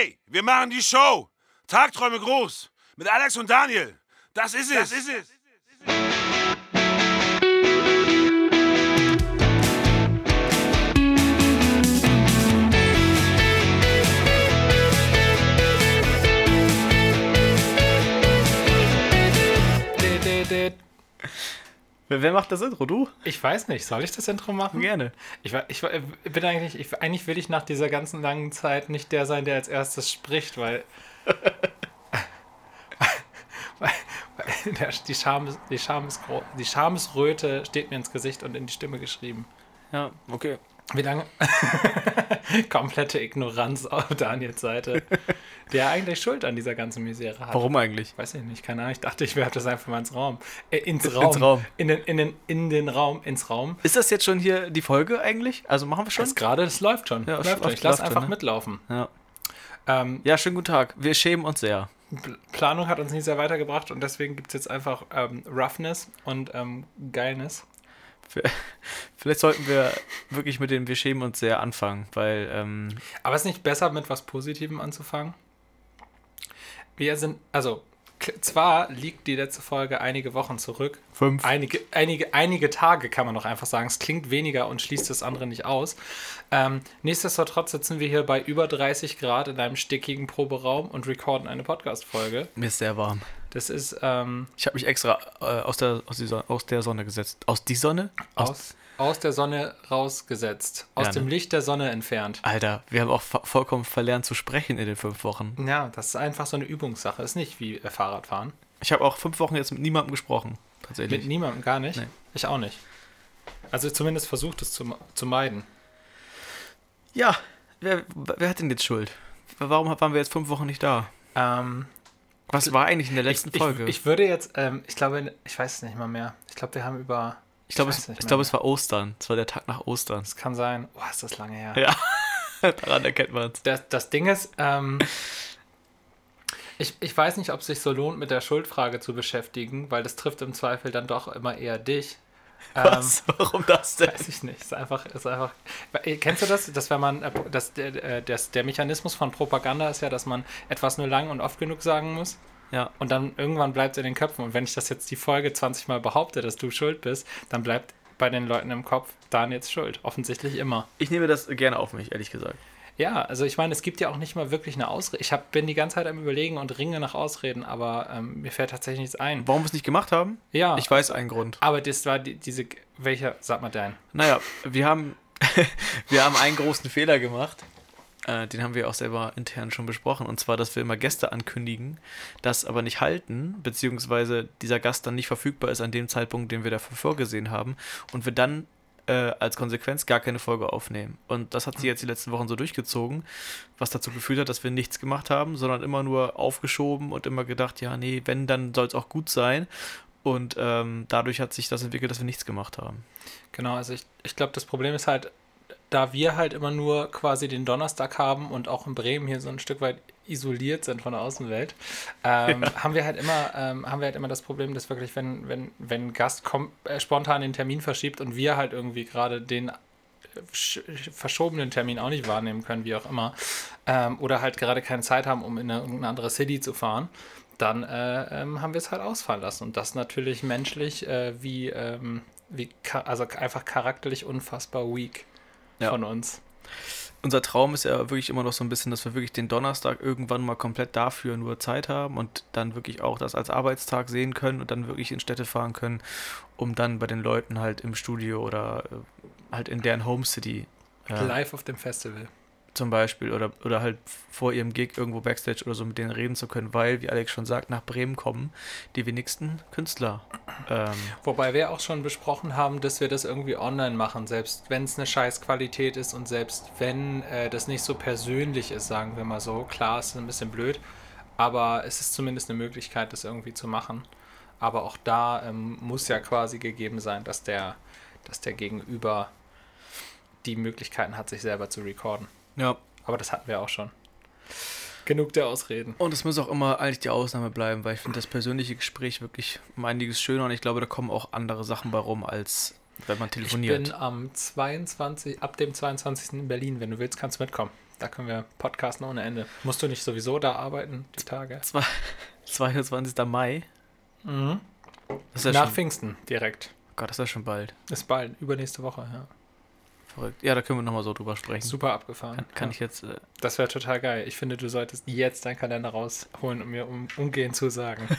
Ey, wir machen die Show. Tagträume groß. Mit Alex und Daniel. Das ist es. Das ist es. Wer, macht das Intro? Du? Ich weiß nicht, soll ich das Intro machen? Gerne. Ich, ich, bin eigentlich, ich, eigentlich will ich nach dieser ganzen langen Zeit nicht der sein, der als erstes spricht, weil, weil, weil der, die, Scham, die, Schamesgro- die Schamesröte steht mir ins Gesicht und in die Stimme geschrieben. Ja, okay. Wie lange? Komplette Ignoranz auf Daniels Seite, der eigentlich Schuld an dieser ganzen Misere hat. Warum eigentlich? Weiß ich nicht, keine Ahnung. Ich dachte, ich werfe das einfach mal ins Raum. Äh, ins Raum. Raum. In, den, in, den, in den Raum, ins Raum. Ist das jetzt schon hier die Folge eigentlich? Also machen wir schon? Das gerade, das läuft schon. Ja, läuft schon. Ich lasse einfach ne? mitlaufen. Ja. Ähm, ja, schönen guten Tag. Wir schämen uns sehr. Planung hat uns nie sehr weitergebracht und deswegen gibt es jetzt einfach ähm, Roughness und ähm, Geilness. Vielleicht sollten wir wirklich mit dem Wir schämen uns sehr anfangen, weil ähm, Aber ist nicht besser, mit was Positivem anzufangen? Wir sind, also, zwar liegt die letzte Folge einige Wochen zurück. Fünf. Einige, einige, einige Tage kann man doch einfach sagen. Es klingt weniger und schließt das andere nicht aus. Ähm, nichtsdestotrotz sitzen wir hier bei über 30 Grad in einem stickigen Proberaum und recorden eine Podcast-Folge. mir ist sehr warm. Das ist ähm, Ich habe mich extra äh, aus, der, aus, die Sonne, aus der Sonne gesetzt. Aus die Sonne? aus, aus der Sonne rausgesetzt, aus Ja, ne? dem Licht der Sonne entfernt. Alter, wir haben auch vollkommen verlernt zu sprechen in den fünf Wochen. Ja, das ist einfach so eine Übungssache. Ist nicht wie äh, Fahrradfahren. Ich habe auch fünf Wochen jetzt mit niemandem gesprochen. Tatsächlich. Mit niemandem, gar nicht. Nee. Ich auch nicht. Also zumindest versucht es zu, zu meiden. ja, wer, wer hat denn jetzt Schuld? Warum waren wir jetzt fünf Wochen nicht da? Ähm, Was war eigentlich in der letzten ich, Folge? Ich, ich würde jetzt, ähm, ich glaube, ich weiß es nicht mal mehr. Ich glaube, wir haben über. Ich glaube, es, ich glaube, es war Ostern. Es war der Tag nach Ostern. Es kann sein. Oh, ist das lange her. Ja, daran erkennt man es. Das, das Ding ist, ähm, ich, ich weiß nicht, ob es sich so lohnt, mit der Schuldfrage zu beschäftigen, weil das trifft im Zweifel dann doch immer eher dich. Was? Warum das denn? Weiß ich nicht. Ist einfach, ist einfach. Kennst du das? Dass wenn man, äh, dass der, äh, das, der Mechanismus von Propaganda ist ja, dass man etwas nur lang und oft genug sagen muss. Ja. Und dann irgendwann bleibt es in den Köpfen. Und wenn ich das jetzt die Folge 20 Mal behaupte, dass du schuld bist, dann bleibt bei den Leuten im Kopf Dan jetzt schuld. Offensichtlich immer. Ich nehme das gerne auf mich, ehrlich gesagt. Ja, also ich meine, es gibt ja auch nicht mal wirklich eine Ausrede. Ich hab, bin die ganze Zeit am Überlegen und ringe nach Ausreden, aber ähm, mir fällt tatsächlich nichts ein. Warum wir es nicht gemacht haben? Ja, Ich weiß einen Grund. aber das war die, diese. Welcher, sag mal dein. Naja, wir haben, wir haben einen großen Fehler gemacht. Äh, den haben wir auch selber intern schon besprochen. Und zwar, dass wir immer Gäste ankündigen, das aber nicht halten, beziehungsweise dieser Gast dann nicht verfügbar ist an dem Zeitpunkt, den wir dafür vorgesehen haben. Und wir dann äh, als Konsequenz gar keine Folge aufnehmen. Und das hat sich jetzt die letzten Wochen so durchgezogen, was dazu geführt hat, dass wir nichts gemacht haben, sondern immer nur aufgeschoben und immer gedacht, ja, nee, wenn, dann soll es auch gut sein. Und ähm, dadurch hat sich das entwickelt, dass wir nichts gemacht haben. Genau, also ich, ich glaube, das Problem ist halt, da wir halt immer nur quasi den Donnerstag haben und auch in Bremen hier so ein Stück weit isoliert sind von der Außenwelt, ähm, haben wir halt immer, ähm, haben wir halt immer das Problem, dass wirklich, wenn, wenn, wenn ein Gast kom äh, spontan den Termin verschiebt und wir halt irgendwie gerade den äh, sch- verschobenen Termin auch nicht wahrnehmen können, wie auch immer, ähm, oder halt gerade keine Zeit haben, um in eine, irgendeine andere City zu fahren, dann äh, ähm, haben wir es halt ausfallen lassen. Und das natürlich menschlich äh, wie, ähm, wie also einfach charakterlich unfassbar weak Ja. von uns. unser Traum ist ja wirklich immer noch so ein bisschen, dass wir wirklich den Donnerstag irgendwann mal komplett dafür nur Zeit haben und dann wirklich auch das als Arbeitstag sehen können und dann wirklich in Städte fahren können, um dann bei den Leuten halt im Studio oder äh, halt in deren Home City äh, Live auf dem Festival. Zum Beispiel oder, oder halt vor ihrem Gig irgendwo Backstage oder so mit denen reden zu können, weil, wie Alex schon sagt, nach Bremen kommen die wenigsten Künstler. Ähm, Wobei wir auch schon besprochen haben, dass wir das irgendwie online machen, selbst wenn es eine scheiß Qualität ist und selbst wenn äh, das nicht so persönlich ist, sagen wir mal so. Klar, es ist ein bisschen blöd, aber es ist zumindest eine Möglichkeit, das irgendwie zu machen. Aber auch da ähm, muss ja quasi gegeben sein, dass der, dass der Gegenüber die Möglichkeiten hat, sich selber zu recorden. Ja, Aber das hatten wir auch schon. Genug der Ausreden. Und es muss auch immer eigentlich die Ausnahme bleiben, weil ich finde das persönliche Gespräch wirklich um einiges schöner und ich glaube, da kommen auch andere Sachen bei rum, als wenn man Ich telefoniert. bin am 22, ab dem 22. in Berlin. Wenn du willst, kannst du mitkommen. Da können wir podcasten ohne Ende. Musst du nicht sowieso da arbeiten, die Tage? Zwei- 22. Mai. Mhm. Ja Nach schon, Pfingsten direkt. Gott, das ist ja schon bald. Ist bald, übernächste Woche, ja. Verrückt. Ja, da können wir nochmal so drüber sprechen. Super abgefahren. Kann, kann ja. ich jetzt. Äh, Das wäre total geil. Ich finde, du solltest jetzt deinen Kalender rausholen und mir um, umgehend zu sagen.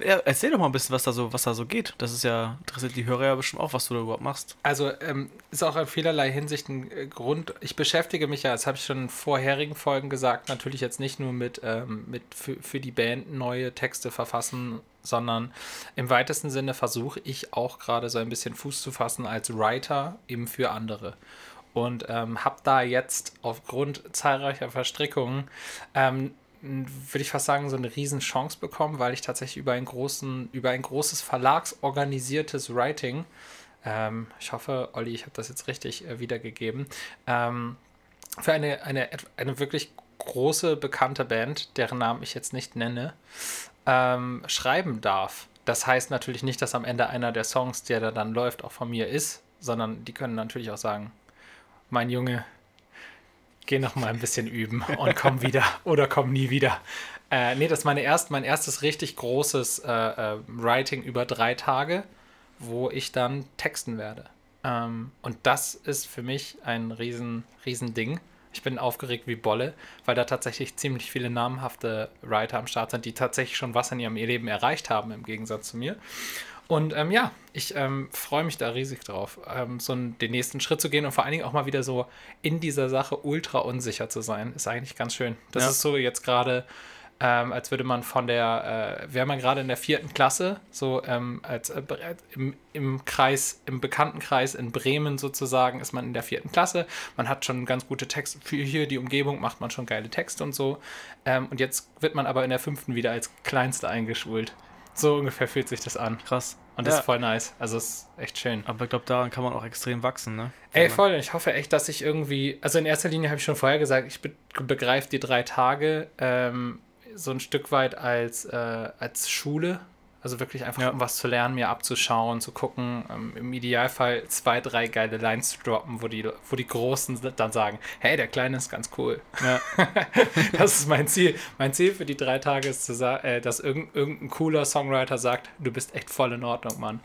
ja, erzähl doch mal ein bisschen, was da so, was da so geht. Das ist ja, interessiert die Hörer ja bestimmt auch, was du da überhaupt machst. Also ähm, ist auch in vielerlei Hinsicht ein äh, Grund. Ich beschäftige mich ja, das habe ich schon in vorherigen Folgen gesagt, natürlich jetzt nicht nur mit, ähm, mit für, für die Band neue Texte verfassen, sondern im weitesten Sinne versuche ich auch gerade so ein bisschen Fuß zu fassen als Writer eben für andere. Und ähm, habe da jetzt aufgrund zahlreicher Verstrickungen ähm, würde ich fast sagen, so eine riesen Chance bekommen, weil ich tatsächlich über einen großen, über ein großes verlagsorganisiertes Writing, ähm, ich hoffe, Olli, ich habe das jetzt richtig äh, wiedergegeben, ähm, für eine, eine, eine wirklich große, bekannte Band, deren Namen ich jetzt nicht nenne, ähm, schreiben darf. Das heißt natürlich nicht, dass am Ende einer der Songs, der da dann läuft, auch von mir ist, sondern die können natürlich auch sagen, mein Junge, geh noch mal ein bisschen üben und komm wieder oder komm nie wieder. Äh, nee, das ist meine erst, mein erstes richtig großes äh, äh, Writing über drei Tage, wo ich dann texten werde. Ähm, und das ist für mich ein riesen, riesen Ding. Ich bin aufgeregt wie Bolle, weil da tatsächlich ziemlich viele namhafte Writer am Start sind, die tatsächlich schon was in ihrem Leben erreicht haben, im Gegensatz zu mir. Und ähm, ja, ich ähm, freue mich da riesig drauf, ähm, so den nächsten Schritt zu gehen und vor allen Dingen auch mal wieder so in dieser Sache ultra unsicher zu sein. Ist eigentlich ganz schön. Das Ja. ist so jetzt gerade, ähm, als würde man von der, äh, wäre man gerade in der vierten Klasse, so ähm, als äh, im, im Kreis, im Bekanntenkreis in Bremen sozusagen, ist man in der vierten Klasse. Man hat schon ganz gute Texte für hier die Umgebung, macht man schon geile Texte und so. Ähm, und jetzt wird man aber in der fünften wieder als Kleinste eingeschult. So ungefähr fühlt sich das an. Krass. Und das Ja. ist voll nice. Also es ist echt schön. Aber ich glaube, daran kann man auch extrem wachsen, ne? Ey, voll. Ich hoffe echt, dass ich irgendwie. Also in erster Linie habe ich schon vorher gesagt, ich be begreife die drei Tage ähm, so ein Stück weit als, äh, als Schule. Also wirklich einfach, Ja. um was zu lernen, mir abzuschauen, zu gucken. Ähm, Im Idealfall zwei, drei geile Lines zu droppen, wo die, wo die Großen dann sagen: Hey, der Kleine ist ganz cool. Ja. Das ist mein Ziel. Mein Ziel für die drei Tage ist, zu äh, dass irgend, irgendein cooler Songwriter sagt: Du bist echt voll in Ordnung, Mann.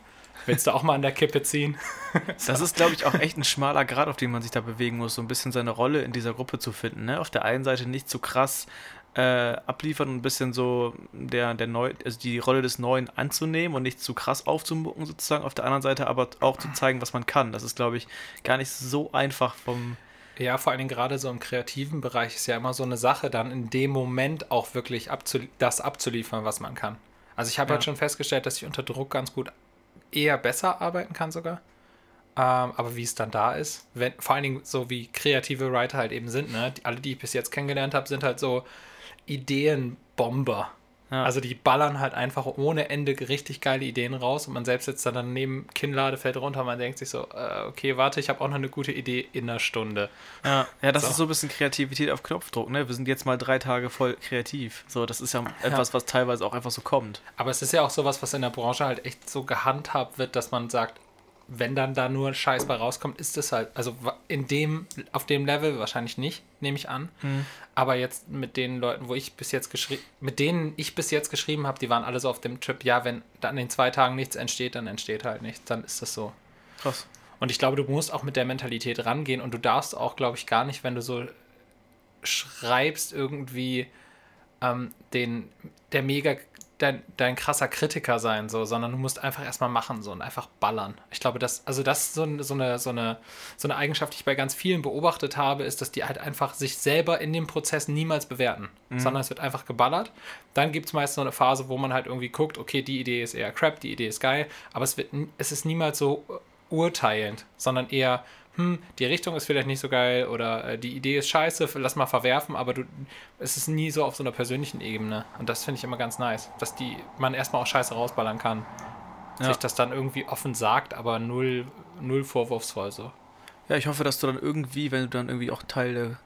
Willst du auch mal an der Kippe ziehen? Das ist, glaube ich, auch echt ein schmaler Grad, auf dem man sich da bewegen muss, so ein bisschen seine Rolle in dieser Gruppe zu finden. Ne? Auf der einen Seite nicht zu krass äh, abliefern und ein bisschen so der, der Neu also die Rolle des Neuen anzunehmen und nicht zu krass aufzumucken, sozusagen. Auf der anderen Seite aber auch zu zeigen, was man kann. Das ist, glaube ich, gar nicht so einfach vom. Ja, vor allen Dingen gerade so im kreativen Bereich ist ja immer so eine Sache, dann in dem Moment auch wirklich abzu das abzuliefern, was man kann. Also ich habe Ja. halt schon festgestellt, dass ich unter Druck ganz gut eher besser arbeiten kann sogar. Ähm, aber wie es dann da ist, wenn, vor allen Dingen so wie kreative Writer halt eben sind, ne? Die, alle, die ich bis jetzt kennengelernt habe, sind halt so Ideenbomber. Ja. Also die ballern halt einfach ohne Ende richtig geile Ideen raus und man selbst sitzt dann daneben, Kinnlade fällt runter und man denkt sich so, äh, okay, warte, ich habe auch noch eine gute Idee in einer Stunde. Ja, ja das So. ist so ein bisschen Kreativität auf Knopfdruck. Ne? Wir sind jetzt mal drei Tage voll kreativ. So, das ist ja etwas, was teilweise auch einfach so kommt. Aber es ist ja auch sowas, was in der Branche halt echt so gehandhabt wird, dass man sagt, wenn dann da nur Scheiß bei rauskommt, ist es halt, also in dem, auf dem Level wahrscheinlich nicht, nehme ich an. Aber jetzt mit den Leuten, wo ich bis jetzt geschrieben, mit denen ich bis jetzt geschrieben habe, die waren alle so auf dem Trip, ja, wenn da an den zwei Tagen nichts entsteht, dann entsteht halt nichts, dann ist das so. Krass. Und ich glaube, du musst auch mit der Mentalität rangehen und du darfst auch, glaube ich, gar nicht, wenn du so schreibst, irgendwie ähm, den, der mega, dein, dein krasser Kritiker sein, so, sondern du musst einfach erstmal machen so und einfach ballern. Ich glaube, das, also das ist so, so, eine, so, eine, so eine Eigenschaft, die ich bei ganz vielen beobachtet habe, ist, dass die halt einfach sich selber in dem Prozess niemals bewerten, sondern es wird einfach geballert. Dann gibt es meist so eine Phase, wo man halt irgendwie guckt, okay, die Idee ist eher crap, die Idee ist geil, aber es, wird, es ist niemals so äh, urteilend, sondern eher, hm, die Richtung ist vielleicht nicht so geil oder äh, die Idee ist scheiße, lass mal verwerfen, aber du, es ist nie so auf so einer persönlichen Ebene. Und das finde ich immer ganz nice, dass die man erstmal auch scheiße rausballern kann. Ja. Sich das dann irgendwie offen sagt, aber null, null vorwurfsvoll so. Ja, ich hoffe, dass du dann irgendwie, wenn du dann irgendwie auch Teil der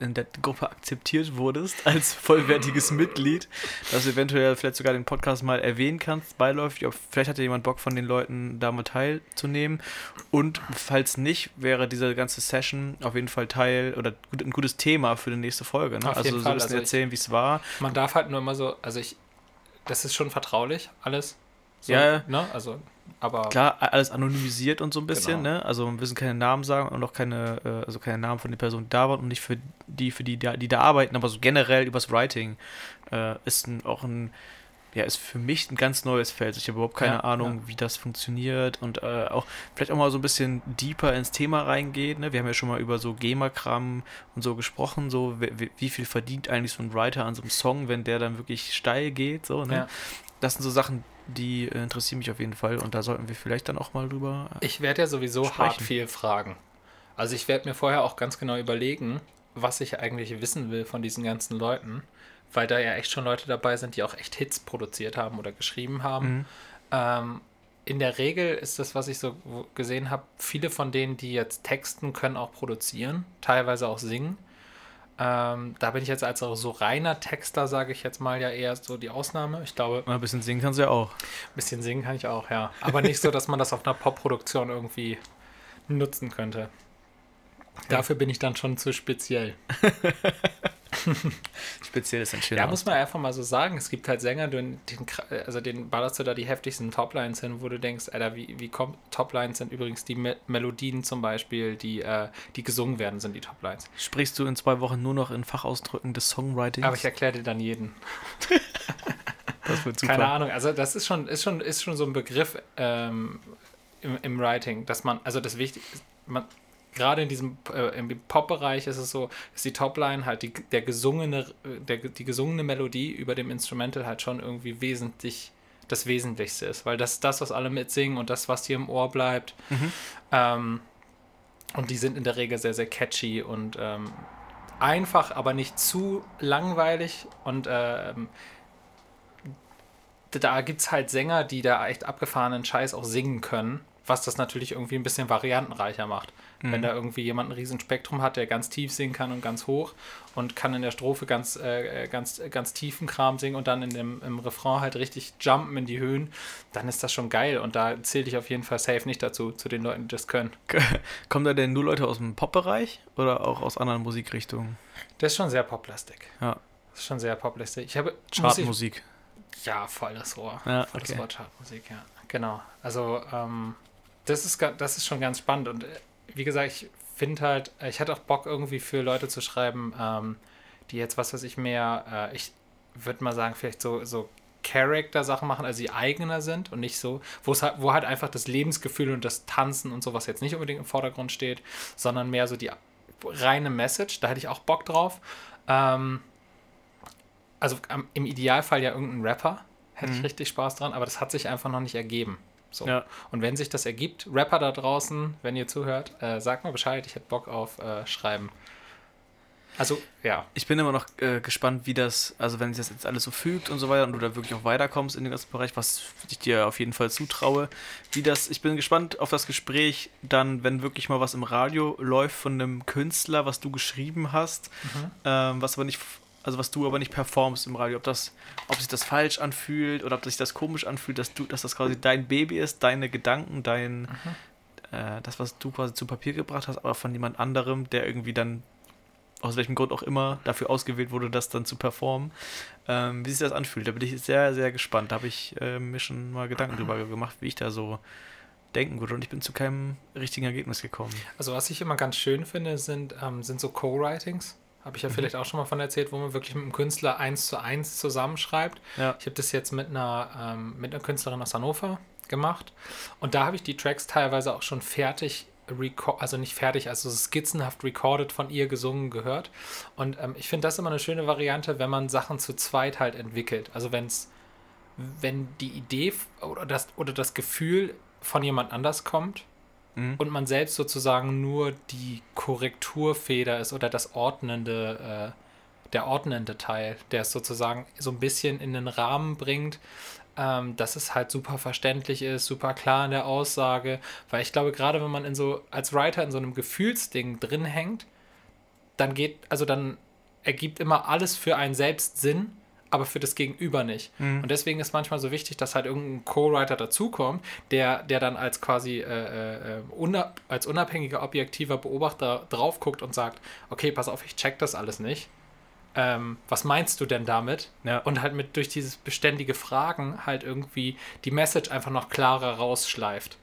in der Gruppe akzeptiert wurdest als vollwertiges Mitglied, dass du eventuell vielleicht sogar den Podcast mal erwähnen kannst, beiläufig. Vielleicht hat ja jemand Bock von den Leuten da mal teilzunehmen. Und falls nicht, wäre diese ganze Session auf jeden Fall Teil oder ein gutes Thema für die nächste Folge. Ne? Also so ein bisschen Also erzählen, wie es war. Man darf halt nur immer so, also ich, das ist schon vertraulich, alles. So, Ja, ja. Ne? Also, aber Klar, alles anonymisiert und so ein bisschen, Genau. ne? Also wir müssen keine Namen sagen und auch keine, äh, also keine Namen von den Personen, die da waren und nicht für die, für die, da- die da arbeiten, aber so generell übers Writing äh, ist ein, auch ein, ja, ist für mich ein ganz neues Feld. Ich habe überhaupt keine Ja, Ahnung, wie das funktioniert und äh, auch vielleicht auch mal so ein bisschen deeper ins Thema reingeht. Ne? Wir haben ja schon mal über so GEMA-Kram und so gesprochen, so wie, wie- wie viel verdient eigentlich so ein Writer an so einem Song, wenn der dann wirklich steil geht, so, ne? Ja. Das sind so Sachen, die äh, interessieren mich auf jeden Fall und da sollten wir vielleicht dann auch mal drüber. äh, Ich werde ja sowieso Sprechen. hart viel fragen. Also ich werde mir vorher auch ganz genau überlegen, was ich eigentlich wissen will von diesen ganzen Leuten, weil da ja echt schon Leute dabei sind, die auch echt Hits produziert haben oder geschrieben haben. Mhm. Ähm, in der Regel ist das, was ich so gesehen habe, viele von denen, die jetzt texten, können auch produzieren, teilweise auch singen. Ähm, da bin ich jetzt als so reiner Texter, sage ich jetzt mal, ja eher so die Ausnahme. Ich glaube, Mal ein bisschen singen kannst du ja auch. ein bisschen singen kann ich auch, ja. Aber nicht so, dass man das auf einer Pop-Produktion irgendwie nutzen könnte. Dafür bin ich dann schon zu speziell. Speziell ist Ja, muss man einfach mal so sagen. Es gibt halt Sänger, den, also den ballerst du da die heftigsten Toplines hin, wo du denkst, Alter, wie, wie kommt. Toplines sind übrigens die Me Melodien zum Beispiel, die, äh, die gesungen werden, sind die Toplines. Sprichst du in zwei Wochen nur noch in Fachausdrücken des Songwritings? Aber ich erkläre dir dann jeden. das wird super. Keine Ahnung, also das ist schon, ist schon, ist schon so ein Begriff ähm, im, im Writing, dass man, also das Wichtige ist, man, gerade in diesem äh, im Pop-Bereich ist es so, dass die Topline halt die, der gesungene, äh, der, die gesungene Melodie über dem Instrumental halt schon irgendwie wesentlich das Wesentlichste ist, weil das ist das, was alle mitsingen und das, was dir im Ohr bleibt. Ähm, und die sind in der Regel sehr, sehr catchy und ähm, einfach, aber nicht zu langweilig und ähm, da gibt es halt Sänger, die da echt abgefahrenen Scheiß auch singen können, was das natürlich irgendwie ein bisschen variantenreicher macht. Wenn da irgendwie jemand ein Riesenspektrum hat, der ganz tief singen kann und ganz hoch und kann in der Strophe ganz, äh, ganz, ganz tiefen Kram singen und dann in dem, im Refrain halt richtig jumpen in die Höhen, dann ist das schon geil. Und da zähle ich auf jeden Fall safe nicht dazu, zu den Leuten, die das können. Kommen da denn nur Leute aus dem Pop-Bereich oder auch aus anderen Musikrichtungen? Das ist schon sehr poplastig. Ja, Das ist schon sehr poplastig. Ich habe ich- Chartmusik. Ja, voll das Rohr. Ja, voll okay. das Rohr Chartmusik, ja. Genau. Also, ähm, das, ist, das ist schon ganz spannend. Und äh, wie gesagt, ich finde halt, äh, ich hatte auch Bock irgendwie für Leute zu schreiben, ähm, die jetzt, was weiß ich, mehr, äh, ich würde mal sagen, vielleicht so, so Character-Sachen machen, also die eigener sind und nicht so, wo es halt, wo halt einfach das Lebensgefühl und das Tanzen und sowas jetzt nicht unbedingt im Vordergrund steht, sondern mehr so die reine Message. Da hätte ich auch Bock drauf. Ähm, also im Idealfall ja irgendein Rapper. Hätte ich richtig Spaß dran, aber das hat sich einfach noch nicht ergeben. So. Ja. Und wenn sich das ergibt, Rapper da draußen, wenn ihr zuhört, äh, sagt mal Bescheid, ich hätte Bock auf äh, Schreiben. Also, ja. Ich bin immer noch äh, gespannt, wie das, also wenn sich das jetzt alles so fügt und so weiter und du da wirklich auch weiterkommst in den ganzen Bereich, was ich dir auf jeden Fall zutraue, wie das, ich bin gespannt auf das Gespräch dann, wenn wirklich mal was im Radio läuft von einem Künstler, was du geschrieben hast, ähm, was aber nicht, also was du aber nicht performst im Radio, ob das, ob sich das falsch anfühlt oder ob sich das komisch anfühlt, dass du, dass das quasi dein Baby ist, deine Gedanken, dein, äh, das, was du quasi zu Papier gebracht hast, aber von jemand anderem, der irgendwie dann aus welchem Grund auch immer dafür ausgewählt wurde, das dann zu performen. Ähm, wie sich das anfühlt, da bin ich sehr, sehr gespannt. Da habe ich äh, mir schon mal Gedanken drüber gemacht, wie ich da so denken würde. Und ich bin zu keinem richtigen Ergebnis gekommen. Also, was ich immer ganz schön finde, sind, ähm, sind so Co-Writings. Habe ich ja vielleicht auch schon mal von erzählt, wo man wirklich mit einem Künstler eins zu eins zusammenschreibt. Ja. Ich habe das jetzt mit einer, ähm, mit einer Künstlerin aus Hannover gemacht. Und da habe ich die Tracks teilweise auch schon fertig, also nicht fertig, also skizzenhaft recorded von ihr gesungen gehört. Und ähm, ich finde das immer eine schöne Variante, wenn man Sachen zu zweit halt entwickelt. Also wenn es, wenn die Idee oder das, oder das Gefühl von jemand anders kommt Mhm. und man selbst sozusagen nur die Korrekturfeder ist oder das ordnende, äh, der ordnende Teil, der es sozusagen so ein bisschen in den Rahmen bringt, ähm, dass es halt super verständlich ist, super klar in der Aussage, weil ich glaube, gerade wenn man in so als Writer in so einem Gefühlsding drin hängt, dann geht, also dann ergibt immer alles für einen selbst Sinn, aber für das Gegenüber nicht. Mhm. Und deswegen ist manchmal so wichtig, dass halt irgendein Co-Writer dazukommt, der, der dann als quasi äh, äh, una als unabhängiger, objektiver Beobachter drauf guckt und sagt, okay, pass auf, ich check das alles nicht. Ähm, was meinst du denn damit? Ja. Und halt mit durch dieses beständige Fragen halt irgendwie die Message einfach noch klarer rausschleift.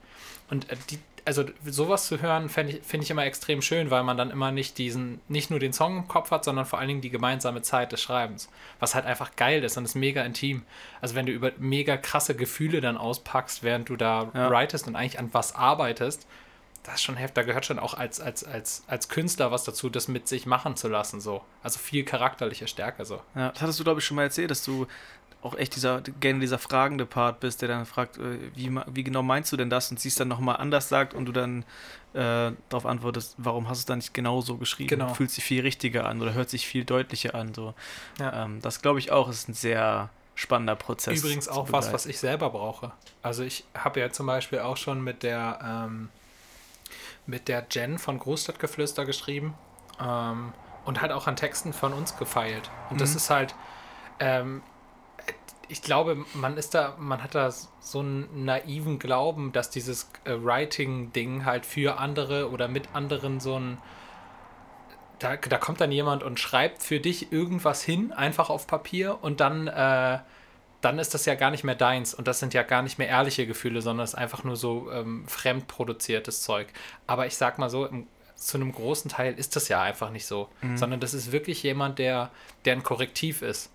Und äh, die, also sowas zu hören, finde ich, immer extrem schön, weil man dann immer nicht diesen, nicht nur den Song im Kopf hat, sondern vor allen Dingen die gemeinsame Zeit des Schreibens. Was halt einfach geil ist und ist mega intim. Also wenn du über mega krasse Gefühle dann auspackst, während du da Ja. writest und eigentlich an was arbeitest, das ist schon heftig. Da gehört schon auch als, als, als, als Künstler was dazu, das mit sich machen zu lassen. So. Also viel charakterliche Stärke so. Ja, das hattest du, glaube ich, schon mal erzählt, dass du auch echt dieser, gerne dieser fragende Part bist, der dann fragt, äh, wie, wie genau meinst du denn das und sie es dann nochmal anders sagt und du dann äh, darauf antwortest, warum hast du es dann nicht genau so geschrieben? Genau. Fühlt sich viel richtiger an oder hört sich viel deutlicher an. So. Ja. Ähm, das glaube ich auch ist ein sehr spannender Prozess. Übrigens auch was, was ich selber brauche. Also ich habe ja zum Beispiel auch schon mit der ähm, mit der Jen von Großstadtgeflüster geschrieben ähm, und halt auch an Texten von uns gefeilt. Und das Mhm. ist halt, ähm, ich glaube, man ist da, man hat da so einen naiven Glauben, dass dieses äh, Writing-Ding halt für andere oder mit anderen so ein da, da kommt dann jemand und schreibt für dich irgendwas hin, einfach auf Papier und dann, äh, dann ist das ja gar nicht mehr deins und das sind ja gar nicht mehr ehrliche Gefühle, sondern es ist einfach nur so ähm, fremdproduziertes Zeug. Aber ich sag mal so, im, zu einem großen Teil ist das ja einfach nicht so, sondern das ist wirklich jemand, der, der ein Korrektiv ist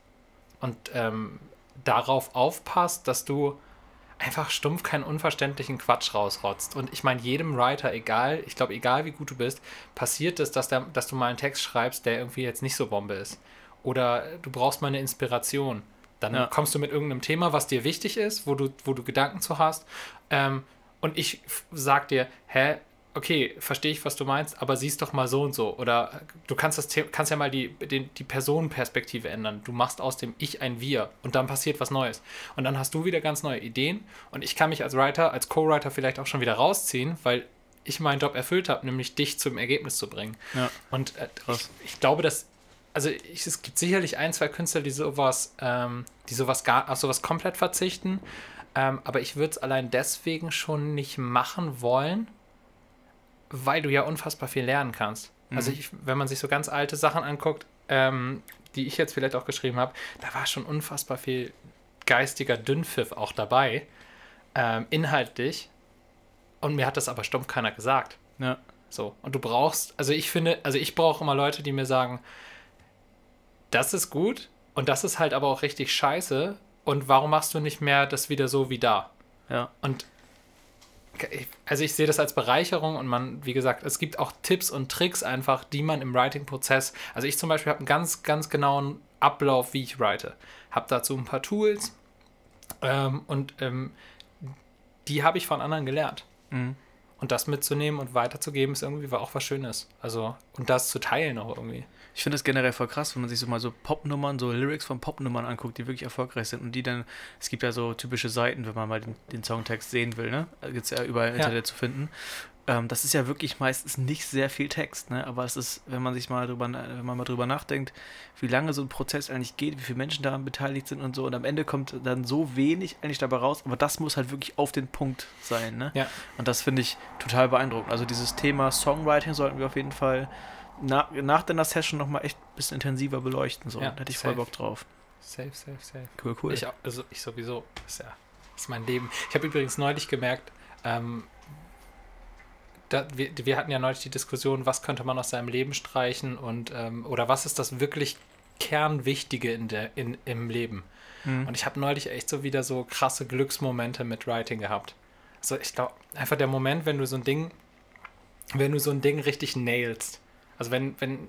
und ähm, darauf aufpasst, dass du einfach stumpf keinen unverständlichen Quatsch rausrotzt. Und ich meine, jedem Writer, egal, ich glaube, egal wie gut du bist, passiert es, dass, der, dass du mal einen Text schreibst, der irgendwie jetzt nicht so Bombe ist. Oder du brauchst mal eine Inspiration. Dann Ja. kommst du mit irgendeinem Thema, was dir wichtig ist, wo du, wo du Gedanken zu hast. Ähm, und ich sag dir, hä, okay, verstehe ich, was du meinst, aber siehst doch mal so und so. Oder du kannst, das, kannst ja mal die, den, die Personenperspektive ändern. Du machst aus dem Ich ein Wir und dann passiert was Neues. Und dann hast du wieder ganz neue Ideen und ich kann mich als Writer, als Co-Writer vielleicht auch schon wieder rausziehen, weil ich meinen Job erfüllt habe, nämlich dich zum Ergebnis zu bringen. Ja. Und äh, ich, ich glaube, dass also ich, es gibt sicherlich ein, zwei Künstler, die sowas, ähm, die sowas gar, auf sowas komplett verzichten. Ähm, aber ich würde es allein deswegen schon nicht machen wollen, weil du ja unfassbar viel lernen kannst. Also ich, wenn man sich so ganz alte Sachen anguckt, ähm, die ich jetzt vielleicht auch geschrieben habe, da war schon unfassbar viel geistiger Dünnpfiff auch dabei, ähm, inhaltlich. Und mir hat das aber stumpf keiner gesagt. Ja. So. Und du brauchst, also ich finde, also ich brauche immer Leute, die mir sagen, das ist gut und das ist halt aber auch richtig scheiße. Und warum machst du nicht mehr das wieder so wie da? Ja. Und also ich sehe das als Bereicherung und man, wie gesagt, es gibt auch Tipps und Tricks einfach, die man im Writing-Prozess, also ich zum Beispiel habe einen ganz, ganz genauen Ablauf, wie ich write. Habe dazu ein paar Tools ähm, und ähm, die habe ich von anderen gelernt. Mhm. Und das mitzunehmen und weiterzugeben, ist irgendwie auch was Schönes. Also, und das zu teilen auch irgendwie. Ich finde das generell voll krass, wenn man sich so mal so Popnummern, so Lyrics von Popnummern anguckt, die wirklich erfolgreich sind und die dann, es gibt ja so typische Seiten, wenn man mal den, den Songtext sehen will, ne? Gibt es ja überall im Ja. Internet zu finden. Ähm, das ist ja wirklich meistens nicht sehr viel Text, ne? Aber es ist, wenn man sich mal drüber, wenn man mal drüber nachdenkt, wie lange so ein Prozess eigentlich geht, wie viele Menschen daran beteiligt sind und so, und am Ende kommt dann so wenig eigentlich dabei raus, aber das muss halt wirklich auf den Punkt sein, ne? Ja. Und das finde ich total beeindruckend. Also dieses Thema Songwriting sollten wir auf jeden Fall nach, nach deiner Session nochmal echt ein bisschen intensiver beleuchten. So. Ja, da hätte ich voll safe. Bock drauf. Safe, safe, safe. Cool, cool. Ich, also ich sowieso. Das ist ja das ist mein Leben. Ich habe übrigens neulich gemerkt, ähm, da, wir, wir hatten ja neulich die Diskussion, was könnte man aus seinem Leben streichen und ähm, oder was ist das wirklich Kernwichtige in der, in, im Leben. Mhm. Und ich habe neulich echt so wieder so krasse Glücksmomente mit Writing gehabt. Also ich glaube, einfach der Moment, wenn du so ein Ding, wenn du so ein Ding richtig nailst. Also wenn, wenn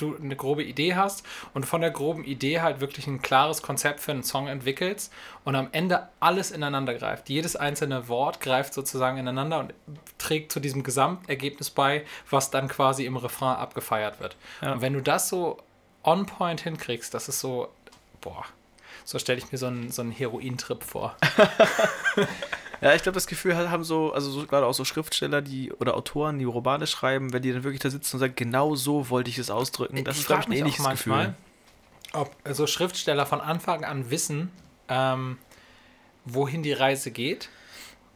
du eine grobe Idee hast und von der groben Idee halt wirklich ein klares Konzept für einen Song entwickelst und am Ende alles ineinander greift. Jedes einzelne Wort greift sozusagen ineinander und trägt zu diesem Gesamtergebnis bei, was dann quasi im Refrain abgefeiert wird. Ja. Und wenn du das so on point hinkriegst, das ist so, boah, so stelle ich mir so einen, so einen Herointrip vor. Ja, ich glaube, das Gefühl haben so, also so, gerade auch so Schriftsteller, die oder Autoren, die Romane schreiben, wenn die dann wirklich da sitzen und sagen, genau so wollte ich es ausdrücken. Das Ich ist, glaube ich, ein ähnliches manchmal, Gefühl. Ob so Schriftsteller von Anfang an wissen, ähm, wohin die Reise geht.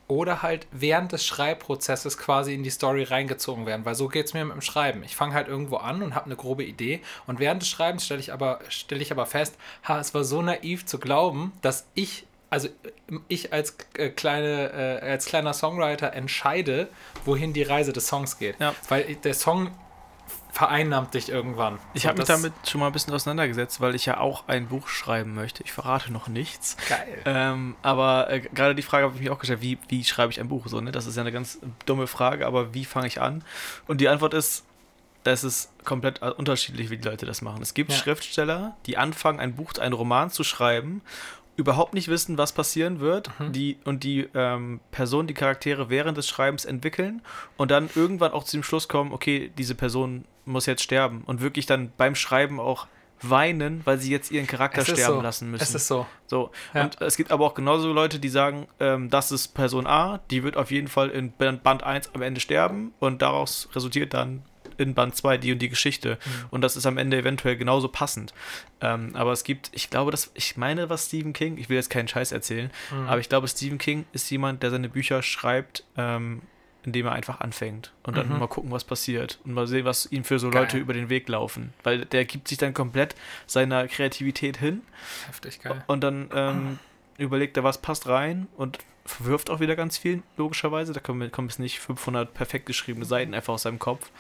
Oder halt während des Schreibprozesses quasi in die Story reingezogen werden. Weil so geht es mir mit dem Schreiben. Ich fange halt irgendwo an und habe eine grobe Idee. Und während des Schreibens stelle ich, aber, stell ich aber fest, ha, es war so naiv zu glauben, dass ich, also ich als, äh, kleine, äh, als kleiner Songwriter entscheide, wohin die Reise des Songs geht. Ja. Weil der Song vereinnahmt dich irgendwann. Ich habe mich das- damit schon mal ein bisschen auseinandergesetzt, weil ich ja auch ein Buch schreiben möchte. Ich verrate noch nichts. Geil. Ähm, aber äh, gerade die Frage habe ich mir auch gestellt, wie, wie schreibe ich ein Buch? So, ne? Das ist ja eine ganz dumme Frage, aber wie fange ich an? Und die Antwort ist, es ist komplett äh, unterschiedlich, wie die Leute das machen. Es gibt Ja. Schriftsteller, die anfangen, ein Buch, einen Roman zu schreiben, überhaupt nicht wissen, was passieren wird, Mhm. die und die ähm, Personen, die Charaktere während des Schreibens entwickeln und dann irgendwann auch zu dem Schluss kommen, okay, diese Person muss jetzt sterben und wirklich dann beim Schreiben auch weinen, weil sie jetzt ihren Charakter sterben so. lassen müssen. Es ist so. So, Ja. und es gibt aber auch genauso Leute, die sagen, ähm, das ist Person A, die wird auf jeden Fall in Band Band 1 am Ende sterben und daraus resultiert dann in Band 2 die und die Geschichte. Mhm. Und das ist am Ende eventuell genauso passend. Ähm, aber es gibt, ich glaube, dass, ich meine, was Stephen King, ich will jetzt keinen Scheiß erzählen, Mhm. aber ich glaube, Stephen King ist jemand, der seine Bücher schreibt, ähm, indem er einfach anfängt und dann Mhm. mal gucken, was passiert und mal sehen, was ihm für so Geil. Leute über den Weg laufen. Weil der gibt sich dann komplett seiner Kreativität hin Heftig geil. und dann ähm, überlegt er, was passt rein und verwirft auch wieder ganz viel, logischerweise. Da kommen, kommen es nicht 500 perfekt geschriebene Seiten einfach aus seinem Kopf.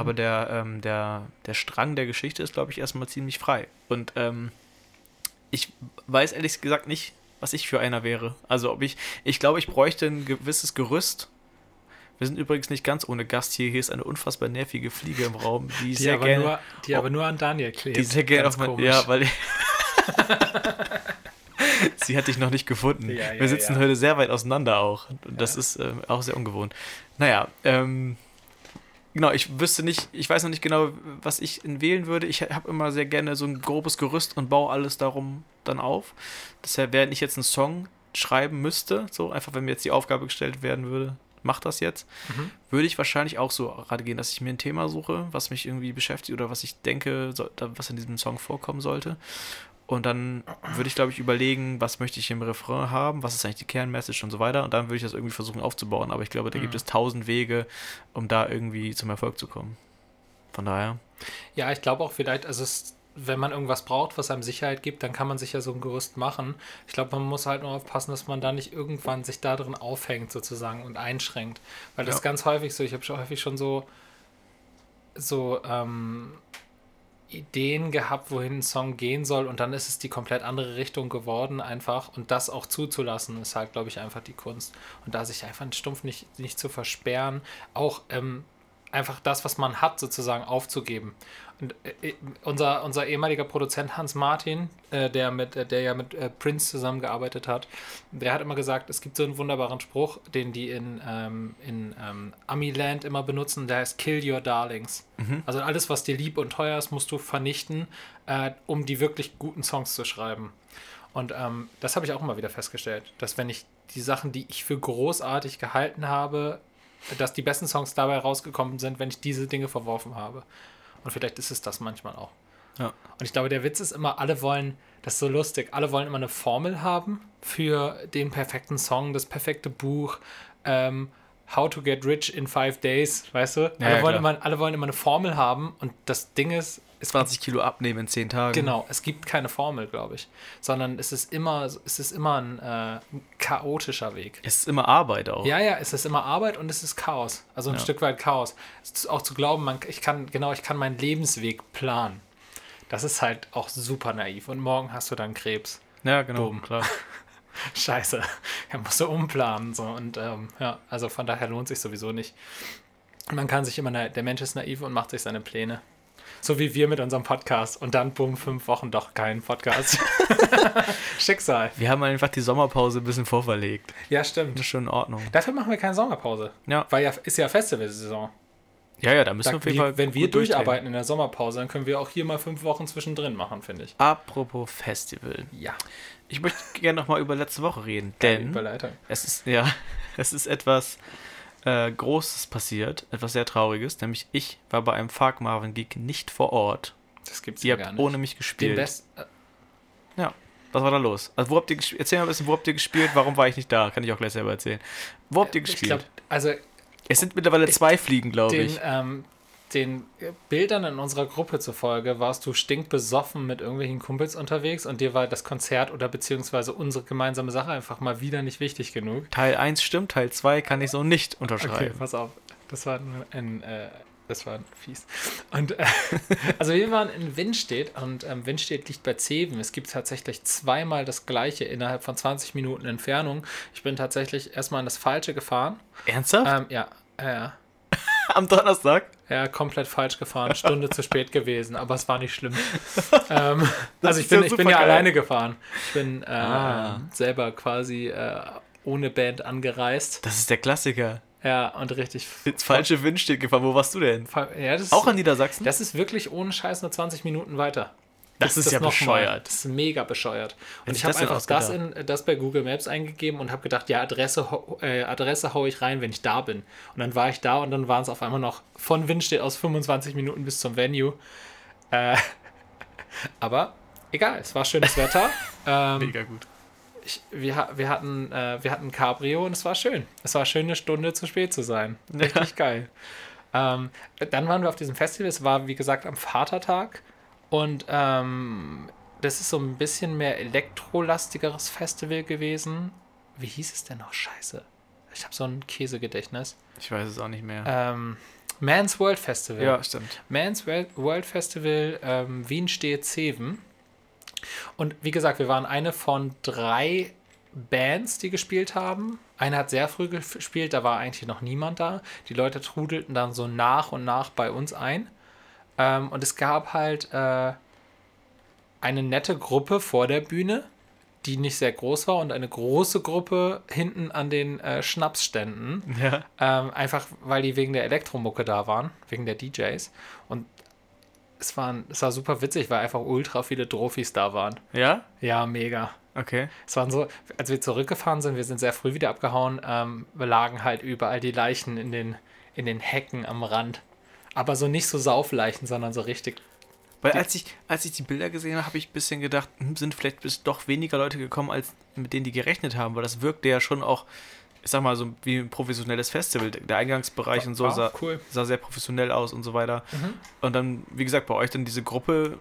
Aber der, ähm, der, der Strang der Geschichte ist, glaube ich, erstmal ziemlich frei. Und ähm, ich weiß ehrlich gesagt nicht, was ich für einer wäre. Also ob ich, ich glaube, ich bräuchte ein gewisses Gerüst. Wir sind übrigens nicht ganz ohne Gast hier. Hier ist eine unfassbar nervige Fliege im Raum, die, Die, sehr aber, gerne nur, die aber nur an Daniel klebt. die sehr gerne auf mein. Ja, weil sie hatte ich noch nicht gefunden. Ja, ja, Wir sitzen ja. heute sehr weit auseinander auch. Und das ist ähm, auch sehr ungewohnt. Naja, ähm, genau, ich wüsste nicht, ich weiß noch nicht genau, was ich wählen würde. Ich habe immer sehr gerne so ein grobes Gerüst und baue alles darum dann auf. Deshalb, während ich jetzt einen Song schreiben müsste, so einfach, wenn mir jetzt die Aufgabe gestellt werden würde, mach das jetzt, Mhm. würde ich wahrscheinlich auch so gerade gehen, dass ich mir ein Thema suche, was mich irgendwie beschäftigt oder was ich denke, was in diesem Song vorkommen sollte. Und dann würde ich, glaube ich, überlegen, was möchte ich im Refrain haben, was ist eigentlich die Kernmessage und so weiter. Und dann würde ich das irgendwie versuchen aufzubauen. Aber ich glaube, da gibt Mhm. es tausend Wege, um da irgendwie zum Erfolg zu kommen. Von daher. Ja, ich glaube auch vielleicht, also es, wenn man irgendwas braucht, was einem Sicherheit gibt, dann kann man sich ja so ein Gerüst machen. Ich glaube, man muss halt nur aufpassen, dass man da nicht irgendwann sich da drin aufhängt sozusagen und einschränkt. Weil das Ja. ist ganz häufig so. Ich habe schon häufig schon so, so ähm, Ideen gehabt, wohin ein Song gehen soll und dann ist es die komplett andere Richtung geworden einfach und das auch zuzulassen ist halt, glaube ich, einfach die Kunst und da sich einfach stumpf nicht, nicht zu versperren, auch ähm, einfach das, was man hat, sozusagen aufzugeben. Und äh, unser, unser ehemaliger Produzent Hans Martin, äh, der, mit, äh, der ja mit äh, Prince zusammengearbeitet hat, der hat immer gesagt, es gibt so einen wunderbaren Spruch, den die in, ähm, in ähm, Amiland immer benutzen, der heißt Kill Your Darlings. Also alles, was dir lieb und teuer ist, musst du vernichten, äh, um die wirklich guten Songs zu schreiben. Und ähm, das habe ich auch immer wieder festgestellt, dass wenn ich die Sachen, die ich für großartig gehalten habe, dass die besten Songs dabei rausgekommen sind, wenn ich diese Dinge verworfen habe. Und vielleicht ist es das manchmal auch. Ja. Und ich glaube, der Witz ist immer, alle wollen, das ist so lustig, alle wollen immer eine Formel haben für den perfekten Song, das perfekte Buch, ähm, How to get rich in five days, weißt du? Ja, alle, ja, wollen immer, alle wollen immer eine Formel haben und das Ding ist, 20 Kilo abnehmen in 10 Tagen. Genau, es gibt keine Formel, glaube ich, sondern es ist immer, es ist immer ein äh, chaotischer Weg. Es ist immer Arbeit auch. Ja, ja, es ist immer Arbeit und es ist Chaos, also ein Ja. Stück weit Chaos. Es ist auch zu glauben, man, ich kann genau, ich kann meinen Lebensweg planen. Das ist halt auch super naiv. Und morgen hast du dann Krebs. Ja, genau. Boom. Klar. Scheiße, er musst du umplanen so und ähm, ja, also von daher lohnt sich sowieso nicht. Man kann sich immer, der Mensch ist naiv und macht sich seine Pläne. So wie wir mit unserem Podcast und dann bumm, fünf Wochen doch kein Podcast. Schicksal. Wir haben einfach die Sommerpause ein bisschen vorverlegt. Ja, Das stimmt. ist schon in Ordnung. Dafür machen wir keine Sommerpause. Ja. Weil ja ist ja Festivalsaison. Ja, ja, da müssen Da, wir auf jeden Fall. wenn wir durcharbeiten in der Sommerpause, dann können wir auch hier mal fünf Wochen zwischendrin machen, finde ich. Apropos Festival. Ja. Ich möchte gerne nochmal über letzte Woche reden, denn Überleitung. es ist, ja, es ist etwas äh, Großes passiert, etwas sehr Trauriges, nämlich ich war bei einem Fuck Marvin Geek nicht vor Ort. Das gibt's Ihr ja habt ohne mich Den gespielt. Best, äh, Ja. Was war da los? Also, wo habt ihr gespielt? Erzähl mal ein bisschen, wo habt ihr gespielt? Warum war ich nicht da? Kann ich auch gleich selber erzählen. Wo habt ihr Äh, ich gespielt? glaube, also es sind mittlerweile zwei Fliegen, glaube den, ich. ähm, den Bildern in unserer Gruppe zufolge warst du stinkbesoffen mit irgendwelchen Kumpels unterwegs und dir war das Konzert oder beziehungsweise unsere gemeinsame Sache einfach mal wieder nicht wichtig genug. Teil 1 stimmt, Teil 2 kann ich so nicht Okay, unterschreiben. pass auf. Das war nur ein, äh, das war fies. Und äh, also wir waren in Windstedt und ähm, Windstedt liegt bei Zeven. Es gibt tatsächlich zweimal das gleiche innerhalb von 20 Minuten Entfernung. Ich bin tatsächlich erstmal an das Falsche gefahren. Ernsthaft? Ähm, ja, ja, Am Donnerstag? ja, komplett falsch gefahren, Stunde zu spät gewesen, aber es war nicht schlimm. ähm, also ich bin, ja ich bin ja alleine gefahren. Ich bin äh, Ah. selber quasi äh, ohne Band angereist. Das ist der Klassiker. Ja, und richtig. Ins falsche Wind steht gefahren. Wo warst du denn? Ja, das Auch in Niedersachsen? Das ist wirklich ohne Scheiß nur 20 Minuten weiter. Das ist ja noch mal. bescheuert. Das ist mega bescheuert. Und ich habe das einfach das, in, das bei Google Maps eingegeben und habe gedacht, ja, Adresse, hau- äh, Adresse haue ich rein, wenn ich da bin. Und dann war ich da und dann waren es auf einmal noch von Windstedt aus 25 Minuten bis zum Venue. Äh, aber egal, es war schönes Wetter. ähm, Mega gut. ich, wir, wir, hatten, äh, wir hatten ein Cabrio und es war schön. Es war schön, eine Stunde zu spät zu sein. Richtig geil. Ähm, dann waren wir auf diesem Festival. Es war, wie gesagt, am Vatertag. Und ähm, das ist so ein bisschen mehr elektrolastigeres Festival gewesen. Wie hieß es denn noch? Scheiße. Ich habe so ein Käsegedächtnis. Ich weiß es auch nicht mehr. Ähm, Man's World Festival. ja, stimmt. Man's World Festival ähm, Wien steht Zeven. Und wie gesagt, wir waren eine von drei Bands, die gespielt haben. Eine hat sehr früh gespielt, da war eigentlich noch niemand da. Die Leute trudelten dann so nach und nach bei uns ein. Ähm, und es gab halt äh, eine nette Gruppe vor der Bühne, die nicht sehr groß war, und eine große Gruppe hinten an den äh, Schnapsständen. Ja. Ähm, einfach weil die wegen der Elektromucke da waren, wegen der DJs. Und es, waren, es war super witzig, weil einfach ultra viele Trophys da waren. Ja? Ja, mega. Okay. Es waren so, als wir zurückgefahren sind, wir sind sehr früh wieder abgehauen, ähm, wir lagen halt überall die Leichen in den, in den Hecken am Rand. Aber so nicht so Saufleichen, sondern so richtig. Weil als ich, als ich die Bilder gesehen habe, habe ich ein bisschen gedacht, hm, sind vielleicht bis doch weniger Leute gekommen, als mit denen die gerechnet haben, weil das wirkte ja schon auch, ich sag mal, so wie ein professionelles Festival. Der Eingangsbereich und so War sah, cool. sah sehr professionell aus und so weiter. Mhm. Und dann, wie gesagt, bei euch dann diese Gruppe,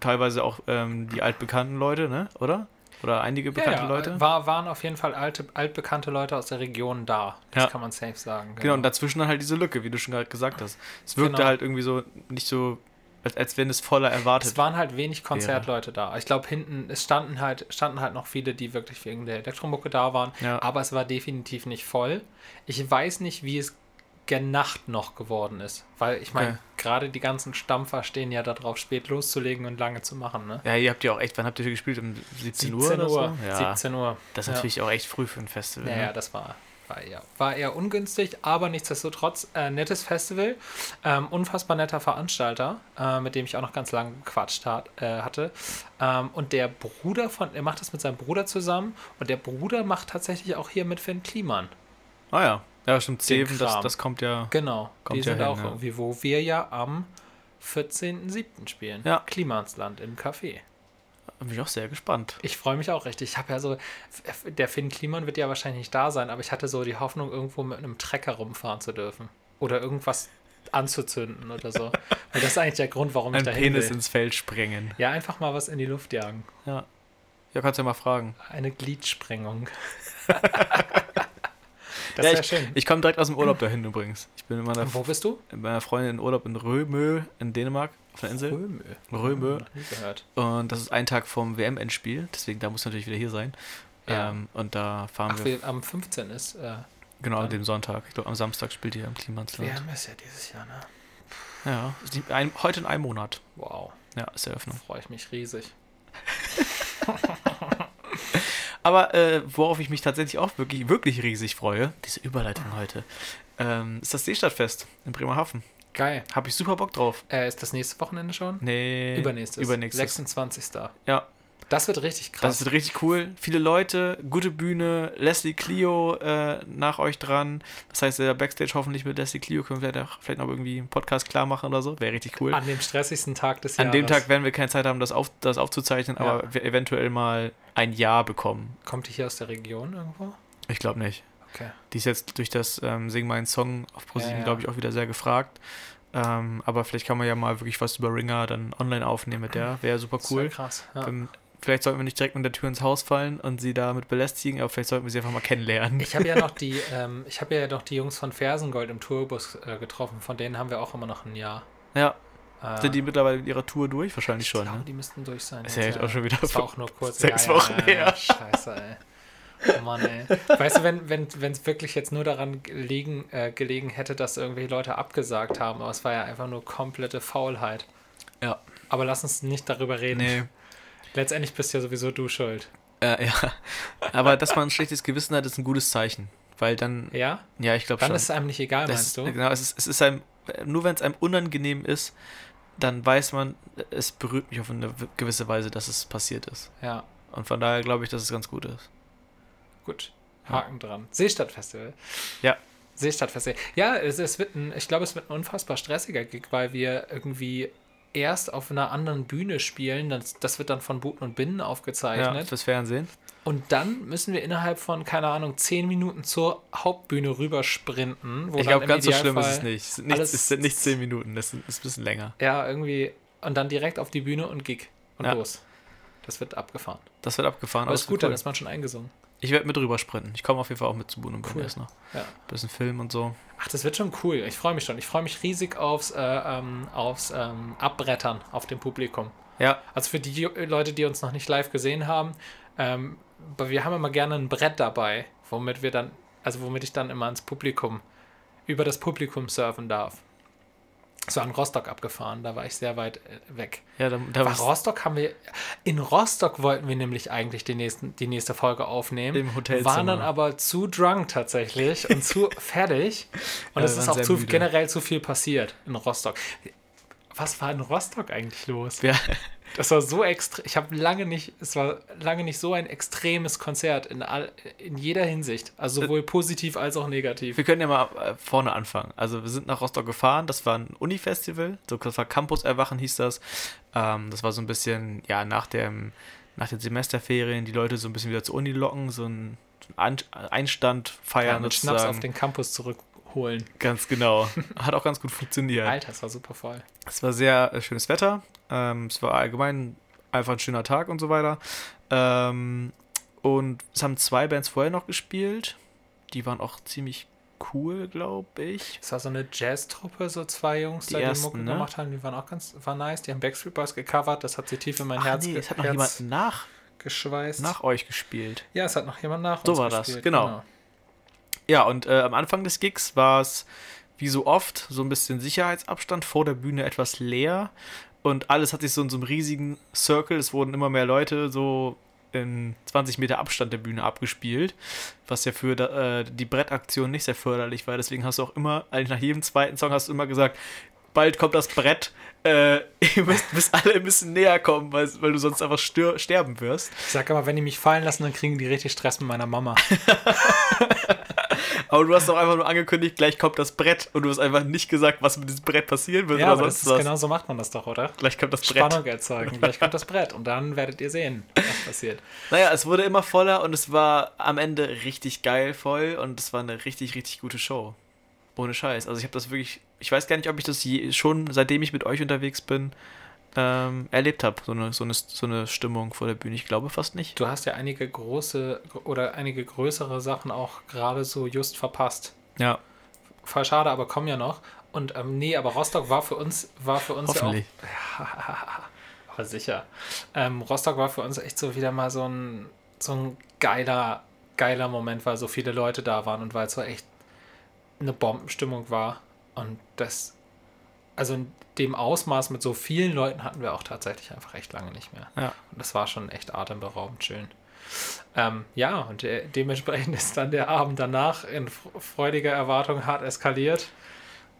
teilweise auch ähm, die altbekannten Leute, ne? Oder? Oder einige bekannte ja, ja, Leute. War, waren auf jeden Fall alte, altbekannte Leute aus der Region da. Das Ja. kann man safe sagen. Genau, und dazwischen dann halt diese Lücke, wie du schon gerade gesagt hast. Es wirkte Genau. halt irgendwie so, nicht so, als, als wenn es voller erwartet. Es waren halt wenig Konzertleute da. Ich glaube, hinten, es standen halt, standen halt noch viele, die wirklich wegen der Elektromucke da waren. Aber es war definitiv nicht voll. Ich weiß nicht, wie es Nacht noch geworden ist. Weil ich meine, Okay. gerade die ganzen Stampfer stehen ja darauf, spät loszulegen und lange zu machen. Ne? Ja, ihr habt ja auch echt, wann habt ihr gespielt? Um 17, Uhr 17 oder so? Uhr. Ja, 17 Uhr. das ist Ja. natürlich auch echt früh für ein Festival. Ja, ja, ne? das war, war, eher, war eher ungünstig, aber nichtsdestotrotz äh, nettes Festival. Ähm, unfassbar netter Veranstalter, äh, mit dem ich auch noch ganz lange gequatscht hat, äh, hatte. Ähm, und der Bruder von, er macht das mit seinem Bruder zusammen und der Bruder macht tatsächlich auch hier mit Finn Kliman. Ah ja, ja stimmt, Zeven, das, das kommt ja. Genau, Kommt die ja sind hin, auch ja. irgendwie, wo wir ja am 14.07. spielen. Ja. Klimansland im Café. Bin ich auch sehr gespannt. Ich freue mich auch richtig. Ich habe ja so, der Finn Kliman wird ja wahrscheinlich nicht da sein, aber ich hatte so die Hoffnung, irgendwo mit einem Trecker rumfahren zu dürfen. Oder irgendwas anzuzünden oder so. Weil das ist eigentlich der Grund, warum ich Ein da Penis will. ins Feld sprengen. Ja, einfach mal was in die Luft jagen. Ja. Ja, kannst du ja mal fragen. Eine Gliedsprengung. ja, das wäre ich, schön. Ich komme direkt aus dem Urlaub dahin übrigens. Ich bin meiner, Wo bist du? mit meiner Freundin in Urlaub in Römö in Dänemark, auf der Insel. Römö. Römö. Gehört. Und das ist ein Tag vom WM-Endspiel, deswegen da muss natürlich wieder hier sein. Ja. Ähm, und da fahren Ach, wir, am 15. ist äh, genau an dem Sonntag. Ich glaube, am Samstag spielt ihr am Klimansland. WM ist ja dieses Jahr, ne? Ja, ist ein, heute in einem Monat. Wow, Ja, ist Eröffnung. freue ich mich riesig. Aber äh, worauf ich mich tatsächlich auch wirklich, wirklich riesig freue, diese Überleitung heute, ähm, ist das Seestadtfest in Bremerhaven. Geil. Habe ich super Bock drauf. Äh, ist das nächste Wochenende schon? Nee. Übernächstes. Übernächstes. 26. Ja, Das wird richtig krass. das wird richtig cool. Viele Leute, gute Bühne, Leslie Clio äh, nach euch dran. Das heißt, der Backstage hoffentlich mit Leslie Clio können wir vielleicht, auch, vielleicht noch irgendwie einen Podcast klar machen oder so. Wäre richtig cool. An dem stressigsten Tag des An Jahres. dem Tag werden wir keine Zeit haben, das, auf, das aufzuzeichnen, Ja. aber eventuell mal ein Jahr bekommen. Kommt die hier aus der Region irgendwo? Ich glaube nicht. Okay. Die ist jetzt durch das ähm, Sing meinen Song auf ProSieben, Ja, ja. glaube ich, auch wieder sehr gefragt. Ähm, aber vielleicht kann man ja mal wirklich was über Ringer dann online aufnehmen mit der. Wäre super Das wär cool. krass. Ja. Ähm, vielleicht sollten wir nicht direkt mit der Tür ins Haus fallen und sie damit belästigen, aber vielleicht sollten wir sie einfach mal kennenlernen. Ich habe ja noch die, ähm, ich habe ja noch die Jungs von Fersengold im Tourbus äh, getroffen. Von denen haben wir auch immer noch ein Jahr. ja, Äh, sind die mittlerweile mit ihrer Tour durch? Wahrscheinlich ich schon. glaube, Ne? die müssten durch sein. Ist ja jetzt auch schon wieder Das war auch nur kurz. sechs Wochen her. Scheiße, ey. Oh Mann, ey. Weißt du, wenn wenn wenn, es wirklich jetzt nur daran gelegen, äh, gelegen hätte, dass irgendwelche Leute abgesagt haben, aber es war ja einfach nur komplette Faulheit. Ja. Aber lass uns nicht darüber reden. Nee. Letztendlich bist ja sowieso du schuld. Äh, ja. Aber dass man ein schlechtes Gewissen hat, ist ein gutes Zeichen. Weil dann, Ja? ja, ich glaube Dann schon. ist es einem nicht egal, Das meinst du? Genau, es ist, es ist einem, nur wenn es einem unangenehm ist, dann weiß man, es berührt mich auf eine gewisse Weise, dass es passiert ist. Ja, Und von daher glaube ich, dass es ganz gut ist. gut. Haken dran. Seestadtfestival. Ja. Seestadtfestival. Ja, es, es wird ein, ich glaube, es wird ein unfassbar stressiger Gig, weil wir irgendwie erst auf einer anderen Bühne spielen. Das, das wird dann von Buten und Binnen Ja, aufgezeichnet. fürs Fernsehen. Und dann müssen wir innerhalb von, keine Ahnung, zehn Minuten zur Hauptbühne rübersprinten. Wo ich glaube, ganz so schlimm ist Idealfall- es nicht. Es sind nicht, es sind nicht zehn Minuten, das ist ein bisschen länger. Ja, irgendwie. Und dann direkt auf die Bühne und Gig. Und Ja. los. Das wird abgefahren. Das wird abgefahren. Aber aber ist gut, wird dann cool. ist man schon eingesungen. Ich werde mit rüber sprinten. Ich komme auf jeden Fall auch mit zu Boon und Cool. erst noch. Ja. Bisschen Film und so. Ach, das wird schon cool. Ich freue mich schon. Ich freue mich riesig aufs, äh, ähm, aufs ähm, Abbrettern auf dem Publikum. Ja, Also für die Leute, die uns noch nicht live gesehen haben, ähm, wir haben immer gerne ein Brett dabei, womit wir dann, also womit ich dann immer ans Publikum, über das Publikum surfen darf. So an Rostock abgefahren, da war ich sehr weit äh, weg. ja, da, da War Rostock haben wir. In Rostock wollten wir nämlich eigentlich die, nächsten, die nächste Folge aufnehmen. Im Hotelzimmer. Waren dann aber zu drunk tatsächlich und zu fertig. Und es ist auch zu, generell zu viel passiert in Rostock. Was war in Rostock eigentlich los? Ja, Das war so extrem. Ich habe lange nicht, es war lange nicht so ein extremes Konzert in, all, in jeder Hinsicht. Also sowohl positiv als auch negativ. wir können ja mal äh, vorne anfangen. Also wir sind nach Rostock gefahren, das war ein Uni-Festival, so das war Campus Erwachen hieß das. Ähm, das war so ein bisschen, ja, nach dem, nach den Semesterferien die Leute so ein bisschen wieder zur Uni locken, so ein, Einstand feiern Ja, mit Schnaps sozusagen. auf den Campus zurückholen. Ganz genau. Hat auch ganz gut funktioniert. Alter, es war super voll. Es war sehr äh, schönes Wetter. Ähm, es war allgemein einfach ein schöner Tag und so weiter. Ähm, und es haben zwei Bands vorher noch gespielt. Die waren auch ziemlich cool, glaube ich. Es war so eine Jazz-Truppe, so zwei Jungs, Die die, ersten, Mucke ne? gemacht haben. Die waren auch ganz war nice. Die haben Backstreet Boys gecovert. Das hat sie tief in mein Ach Herz, nee, es hat noch Herz jemand nach, geschweißt. nach euch gespielt. ja, es hat noch jemand nach So uns war das, gespielt, genau. Ja, und äh, am Anfang des Gigs war es wie so oft so ein bisschen Sicherheitsabstand vor der Bühne etwas leer und alles hat sich so in so einem riesigen Circle, es wurden immer mehr Leute so in 20 Meter Abstand der Bühne abgespielt, was ja für äh, die Brettaktion nicht sehr förderlich war. Deswegen hast du auch immer, eigentlich nach jedem zweiten Song hast du immer gesagt, bald kommt das Brett, äh, ihr müsst, müsst alle ein bisschen näher kommen, weil, weil du sonst einfach stör, sterben wirst. Ich sag immer, wenn die mich fallen lassen, dann kriegen die richtig Stress mit meiner Mama. Aber du hast doch einfach nur angekündigt, gleich kommt das Brett und du hast einfach nicht gesagt, was mit diesem Brett passieren wird ja, oder sonst was. genau so macht man das doch, oder? Gleich kommt das Brett. Spannung erzeugen. Gleich kommt das Brett und dann werdet ihr sehen, was passiert. Naja, es wurde immer voller und es war am Ende richtig geil voll und es war eine richtig, richtig gute Show. Ohne Scheiß. Also ich habe das wirklich, ich weiß gar nicht, ob ich das je, schon, seitdem ich mit euch unterwegs bin, ähm, erlebt habe. So eine, so, eine, so eine Stimmung vor der Bühne. Ich glaube fast nicht. Du hast ja einige große oder einige größere Sachen auch gerade so just verpasst. Ja, Voll schade, aber kommen ja noch. Und ähm, nee, aber Rostock war für uns, war für uns hoffentlich. ja auch. Aber sicher. Ähm, Rostock war für uns echt so wieder mal so ein, so ein geiler, geiler Moment, weil so viele Leute da waren und weil es so echt eine Bombenstimmung war. Und das, also dem Ausmaß mit so vielen Leuten hatten wir auch tatsächlich einfach echt lange nicht mehr. Ja. Und das war schon echt atemberaubend schön. Ähm, ja, und de dementsprechend ist dann der Abend danach in freudiger Erwartung hart eskaliert.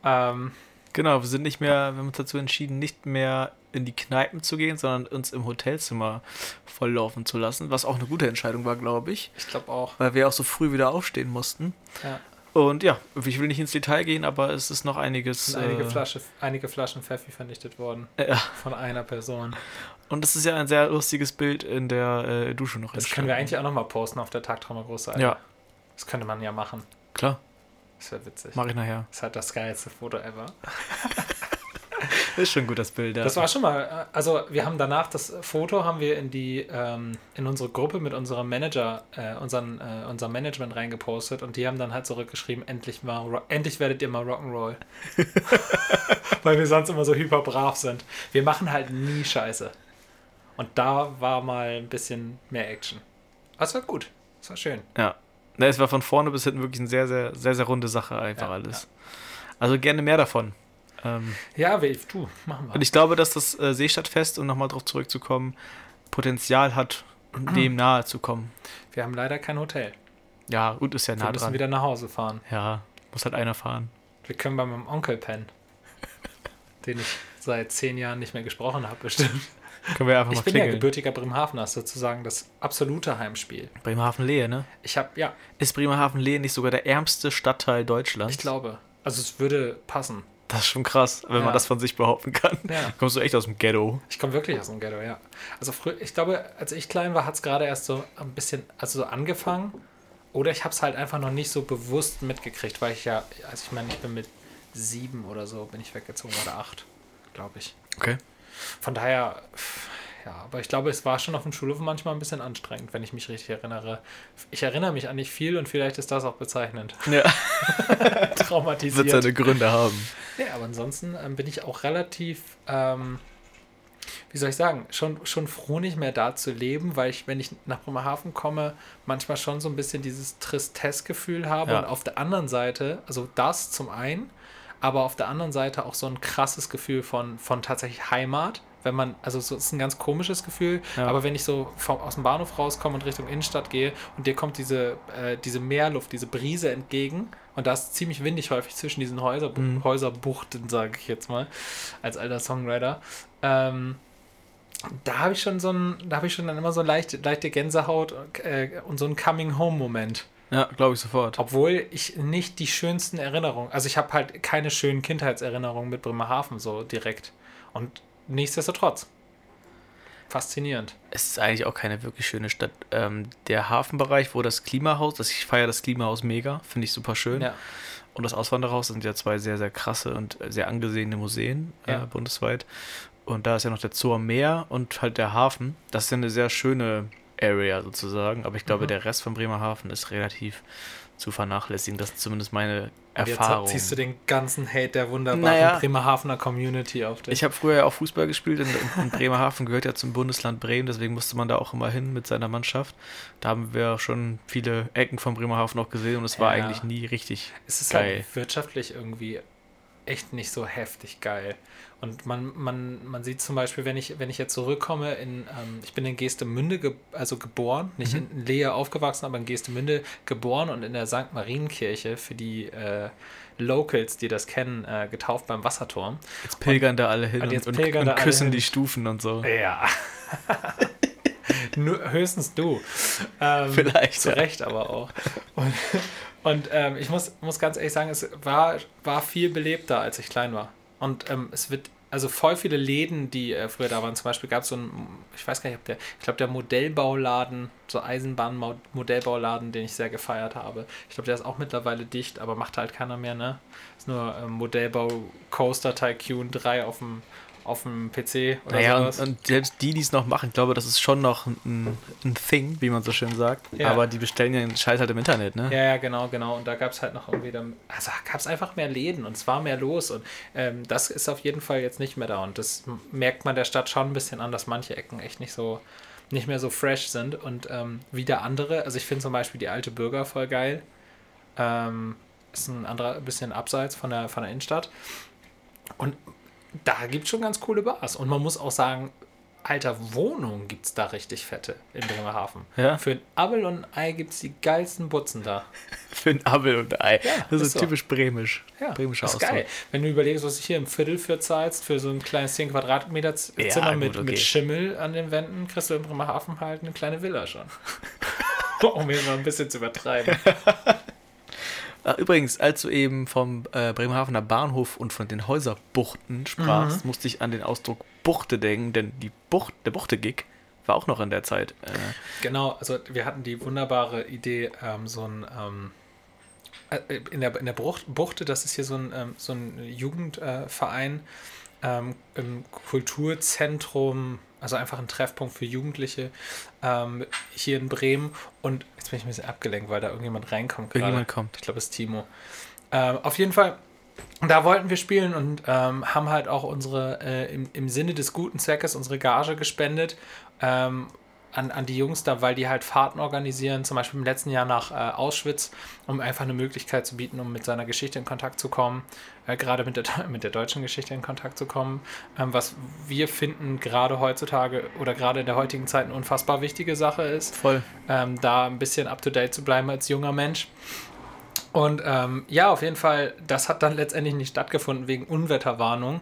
Ähm, genau, wir sind nicht mehr, wir haben uns dazu entschieden, nicht mehr in die Kneipen zu gehen, sondern uns im Hotelzimmer volllaufen zu lassen, was auch eine gute Entscheidung war, glaube ich. Ich glaube auch. Weil wir auch so früh wieder aufstehen mussten. Ja. Und ja, ich will nicht ins Detail gehen, aber es ist noch einiges. Sind einige, äh, Flasche, einige Flaschen Pfeffi vernichtet worden. Ja. Von einer Person. Und es ist ja ein sehr lustiges Bild in der äh, Dusche noch Das können wir eigentlich auch nochmal posten auf der Tagtrauma Großseite. Ja, Das könnte man ja machen. klar. Das wäre witzig. Mache ich nachher. Das ist halt das geilste Foto ever. Ist schon gut, das Bild. Ja. Das war schon mal, äh, also wir haben danach das Foto haben wir in die ähm, in unsere Gruppe mit unserem Manager, äh, unseren, äh, unserem Management reingepostet und die haben dann halt zurückgeschrieben, endlich mal, endlich werdet ihr mal Rock'n'Roll. Weil wir sonst immer so hyper brav sind. Wir machen halt nie Scheiße. Und da war mal ein bisschen mehr Action. Das war gut. Das war schön. Ja. Ne, es war von vorne bis hinten wirklich eine sehr, sehr, sehr, sehr runde Sache einfach Ja, alles. Also gerne mehr davon. Ähm, Ja, Wave, du, machen wir. und ich glaube, dass das äh, Seestadtfest, um nochmal drauf zurückzukommen, Potenzial hat, dem nahe zu kommen. Wir haben leider kein Hotel. Ja, gut, ist ja Wir nah müssen dran. wieder nach Hause fahren. Ja, muss halt einer fahren. Wir können bei meinem Onkel pennen. Den ich seit zehn Jahren nicht mehr gesprochen habe, bestimmt. Können wir einfach Ich mal bin ja gebürtiger Bremerhavener, sozusagen das absolute Heimspiel. Bremerhaven-Lehe, ne? Ich habe, ja, Ist Bremerhaven-Lehe nicht sogar der ärmste Stadtteil Deutschlands? ich glaube. Also es würde passen. Das ist schon krass, wenn Ja. man das von sich behaupten kann. Ja. Kommst du echt aus dem Ghetto? Ich komme wirklich aus dem Ghetto, ja. Also früher, ich glaube, als ich klein war, hat es gerade erst so ein bisschen, also so angefangen. Oder ich habe es halt einfach noch nicht so bewusst mitgekriegt, weil ich ja, also ich meine, ich bin mit sieben oder so, bin ich weggezogen oder acht, glaube ich. Okay. Von daher, ja, aber ich glaube, es war schon auf dem Schulhof manchmal ein bisschen anstrengend, wenn ich mich richtig erinnere. Ich erinnere mich an nicht viel und vielleicht ist das auch bezeichnend. Ja, wird Traumatisiert. seine Gründe haben. Ja, aber ansonsten ähm, bin ich auch relativ, ähm, wie soll ich sagen, schon, schon froh, nicht mehr da zu leben, weil ich, wenn ich nach Bremerhaven komme, manchmal schon so ein bisschen dieses Tristesse-Gefühl habe Ja. und auf der anderen Seite, also das zum einen, aber auf der anderen Seite auch so ein krasses Gefühl von, von tatsächlich Heimat. Wenn man, also so ist ein ganz komisches Gefühl, Ja. aber wenn ich so vom, aus dem Bahnhof rauskomme und Richtung Innenstadt gehe und dir kommt diese, äh, diese Meerluft, diese Brise entgegen und da ist ziemlich windig häufig zwischen diesen Häuser, Mhm. Häuserbuchten, sage ich jetzt mal, als alter Songwriter. Ähm, da habe ich schon so ein, da habe ich schon dann immer so leichte, leichte Gänsehaut äh, und so einen Coming-Home-Moment. Ja, glaube ich sofort. Obwohl ich nicht die schönsten Erinnerungen, also ich habe halt keine schönen Kindheitserinnerungen mit Bremerhaven so direkt. Und nichtsdestotrotz. Faszinierend. Es ist eigentlich auch keine wirklich schöne Stadt. Ähm, der Hafenbereich, wo das Klimahaus, das ich feiere das Klimahaus mega, finde ich super schön. Ja. Und das Auswanderhaus sind ja zwei sehr, sehr krasse und sehr angesehene Museen Ja. äh, bundesweit. Und da ist ja noch der Zoo am Meer und halt der Hafen. Das ist ja eine sehr schöne Area sozusagen. Aber ich glaube, Mhm. der Rest von Bremerhaven ist relativ zu vernachlässigen. Das ist zumindest meine Und jetzt Erfahrung. ziehst du den ganzen Hate der wunderbaren Naja. Bremerhavener Community auf dich. Ich habe früher ja auch Fußball gespielt und, und Bremerhaven gehört ja zum Bundesland Bremen, deswegen musste man da auch immer hin mit seiner Mannschaft. Da haben wir schon viele Ecken von Bremerhaven auch gesehen und es war Ja. eigentlich nie richtig. es ist geil. halt wirtschaftlich irgendwie echt nicht so heftig geil. Und man, man, man sieht zum Beispiel, wenn ich, wenn ich jetzt zurückkomme, in, ähm, ich bin in Geestemünde ge also geboren, nicht Mhm. in Lehe aufgewachsen, aber in Geestemünde geboren und in der St. Marienkirche für die äh, Locals, die das kennen, äh, getauft beim Wasserturm. Jetzt pilgern da alle hin und und, jetzt und, und küssen die Stufen und so. Ja. Nur, höchstens du. Ähm, Vielleicht, Zu ja. Recht aber auch. Und, und ähm, ich muss, muss ganz ehrlich sagen, es war, war viel belebter, als ich klein war. Und ähm, es wird, also voll viele Läden, die äh, früher da waren. Zum Beispiel gab es so einen, ich weiß gar nicht, ob der, ich glaube, der Modellbauladen, so Eisenbahn-Modellbauladen, den ich sehr gefeiert habe. Ich glaube, der ist auch mittlerweile dicht, aber macht halt keiner mehr, ne? Ist nur ähm, Modellbau Coaster Tycoon 3 auf dem, auf dem PC oder Naja, sowas. und, und selbst die, die es noch machen, ich glaube, das ist schon noch ein, ein Thing, wie man so schön sagt. Ja. Aber die bestellen ja den Scheiß halt im Internet, ne? Ja, ja, genau, genau. Und da gab es halt noch irgendwie dann, also gab es einfach mehr Läden und es war mehr los. Und ähm, das ist auf jeden Fall jetzt nicht mehr da. Und das merkt man der Stadt schon ein bisschen an, dass manche Ecken echt nicht so, nicht mehr so fresh sind. Und ähm, wieder andere, also ich finde zum Beispiel die alte Bürger voll geil. Ähm, ist ein anderer, bisschen abseits von der, von der Innenstadt. Und da gibt es schon ganz coole Bars. Und man muss auch sagen, Alter, Wohnungen gibt es da richtig fette in Bremerhaven. Ja? Für ein Abel und ein Ei gibt es die geilsten Butzen da. Für ein Abel und Ei. Ja, das ist so. typisch bremisch. Ja, Bremischer ist Ausdruck. geil. Wenn du überlegst, was du hier im Viertel für zahlst, für so ein kleines 10 Quadratmeter Z- Ja, Zimmer gut, mit, okay. mit Schimmel an den Wänden, kriegst du in Bremerhaven halt eine kleine Villa schon. um hier mal ein bisschen zu übertreiben. Ah, Übrigens, als du eben vom äh, Bremerhavener Bahnhof und von den Häuserbuchten sprachst, Mhm. musste ich an den Ausdruck Buchte denken, denn die Bucht, der Buchte-Gig war auch noch in der Zeit. Äh, Genau, also wir hatten die wunderbare Idee, ähm, so ein ähm, äh, in der, in der Brucht, Buchte, das ist hier so ein, ähm, so ein Jugendverein äh, im Kulturzentrum, also einfach ein Treffpunkt für Jugendliche ähm, hier in Bremen. Und jetzt bin ich ein bisschen abgelenkt, weil da irgendjemand reinkommt gerade. Irgendjemand kommt. Ich glaube, es ist Timo. Ähm, auf jeden Fall, da wollten wir spielen und ähm, haben halt auch unsere, äh, im, im Sinne des guten Zweckes, unsere Gage gespendet ähm, an, an die Jungs da, weil die halt Fahrten organisieren, zum Beispiel im letzten Jahr nach äh, Auschwitz, um einfach eine Möglichkeit zu bieten, um mit seiner Geschichte in Kontakt zu kommen, äh, gerade mit der, mit der deutschen Geschichte in Kontakt zu kommen, ähm, was wir finden gerade heutzutage oder gerade in der heutigen Zeit eine unfassbar wichtige Sache ist voll. ähm, da ein bisschen up-to-date zu bleiben als junger Mensch. Und ähm, ja, auf jeden Fall, das hat dann letztendlich nicht stattgefunden wegen Unwetterwarnung.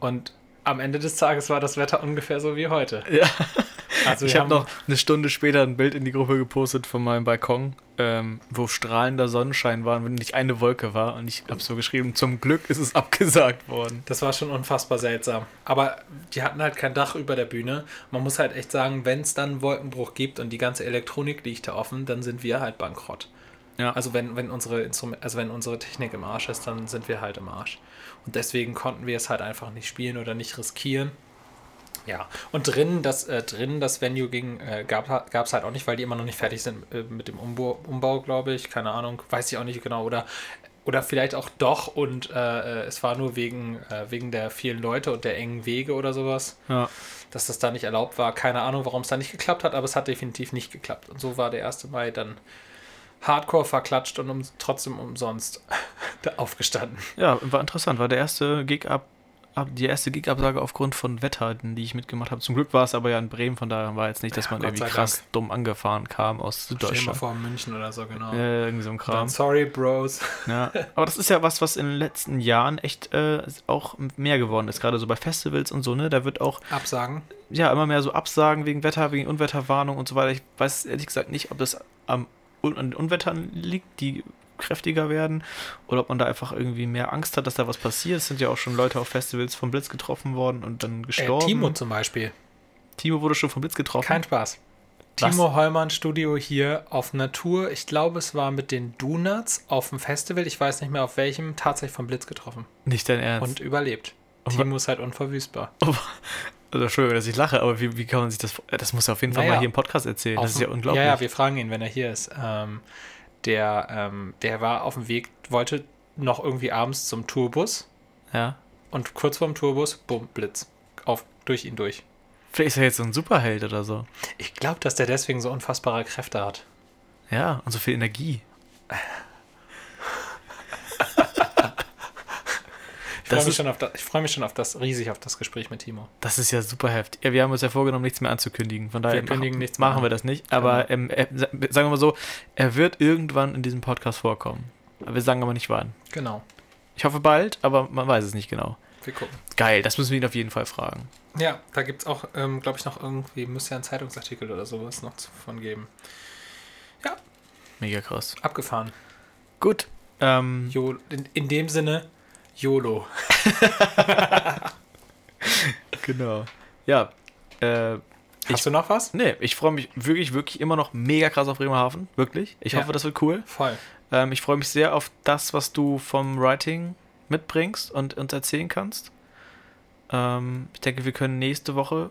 Und am Ende des Tages war das Wetter ungefähr so wie heute. Ja. Also Ich habe noch eine Stunde später ein Bild in die Gruppe gepostet von meinem Balkon, ähm, wo strahlender Sonnenschein war und nicht eine Wolke war. Und ich habe so geschrieben, zum Glück ist es abgesagt worden. Das war schon unfassbar seltsam. Aber die hatten halt kein Dach über der Bühne. Man muss halt echt sagen, wenn es dann einen Wolkenbruch gibt und die ganze Elektronik liegt da offen, dann sind wir halt bankrott. Ja. Also wenn, wenn unsere Instrument, also wenn unsere Technik im Arsch ist, dann sind wir halt im Arsch. Und deswegen konnten wir es halt einfach nicht spielen oder nicht riskieren. Ja, und drinnen das, äh, drinnen das Venue ging, äh, gab es halt auch nicht, weil die immer noch nicht fertig sind äh, mit dem Umbau, Umbau glaube ich. Keine Ahnung, weiß ich auch nicht genau. Oder, oder vielleicht auch doch und äh, äh, es war nur wegen, äh, wegen der vielen Leute und der engen Wege oder sowas, Ja. dass das da nicht erlaubt war. Keine Ahnung, warum es da nicht geklappt hat, aber es hat definitiv nicht geklappt. Und so war der 1. Mai dann hardcore verklatscht und um, trotzdem umsonst aufgestanden. ja, war interessant. War der erste Gig ab die erste Gig-Absage aufgrund von Wetter, die ich mitgemacht habe. Zum Glück war es aber ja in Bremen, von daher war jetzt nicht, dass Ja, man Gott irgendwie krass Dank. dumm angefahren kam aus Stell mal Süddeutschland. vor, München oder so, genau. Ja, irgendwie so ein Dann Kram. sorry, Bros. Ja, aber das ist ja was, was in den letzten Jahren echt äh, auch mehr geworden ist. Gerade so bei Festivals und so, ne? Da wird auch Absagen. ja immer mehr so Absagen wegen Wetter, wegen Unwetterwarnung und so weiter. Ich weiß ehrlich gesagt nicht, ob das am an den Unwettern liegt, die kräftiger werden, oder ob man da einfach irgendwie mehr Angst hat, dass da was passiert. Es sind ja auch schon Leute auf Festivals vom Blitz getroffen worden und dann Äh, gestorben. Timo zum Beispiel. Timo wurde schon vom Blitz getroffen. Kein Spaß. Was? Timo Heumann Studio hier auf Natur. Ich glaube, es war mit den Donuts auf dem Festival. Ich weiß nicht mehr auf welchem. Tatsächlich vom Blitz getroffen. nicht dein Ernst. Und überlebt. Und Timo ist halt unverwüstbar. also, Entschuldigung, dass ich lache, aber wie, wie kann man sich das. Das muss er auf jeden Fall Naja. mal hier im Podcast erzählen. Das ist ja unglaublich. Ja, ja, wir fragen ihn, wenn er hier ist. Ähm, der, ähm, der war auf dem Weg, wollte noch irgendwie abends zum Tourbus ja. und kurz vorm Tourbus, bumm, Blitz. Auf, durch ihn durch. Vielleicht ist er jetzt so ein Superheld oder so. Ich glaube, dass der deswegen so unfassbare Kräfte hat. Ja, und so viel Energie. Ich freue mich, schon auf das- ich freu mich schon auf das, riesig auf das Gespräch mit Timo. Das ist ja super heftig. Ja, wir haben uns ja vorgenommen, nichts mehr anzukündigen. Von daher Wir kündigen machen, nichts machen wir das nicht. Aber ähm, er, sa- sagen wir mal so, er wird irgendwann in diesem Podcast vorkommen. Aber Wir sagen aber nicht wann. Genau. Ich hoffe bald, aber man weiß es nicht genau. Wir gucken. Geil, das müssen wir ihn auf jeden Fall fragen. Ja, da gibt es auch, ähm, glaube ich, noch irgendwie, muss ja ein Zeitungsartikel oder sowas noch von geben. Mega krass. Abgefahren. Gut. Ähm, Jo in, in dem Sinne, YOLO. genau. Ja. Äh, Hast du noch was? nee, ich freue mich wirklich, wirklich immer noch mega krass auf Bremerhaven. Wirklich. Ich Ja. hoffe, das wird cool. Voll. Ähm, ich freue mich sehr auf das, was du vom Writing mitbringst und uns erzählen kannst. Ähm, ich denke, wir können nächste Woche.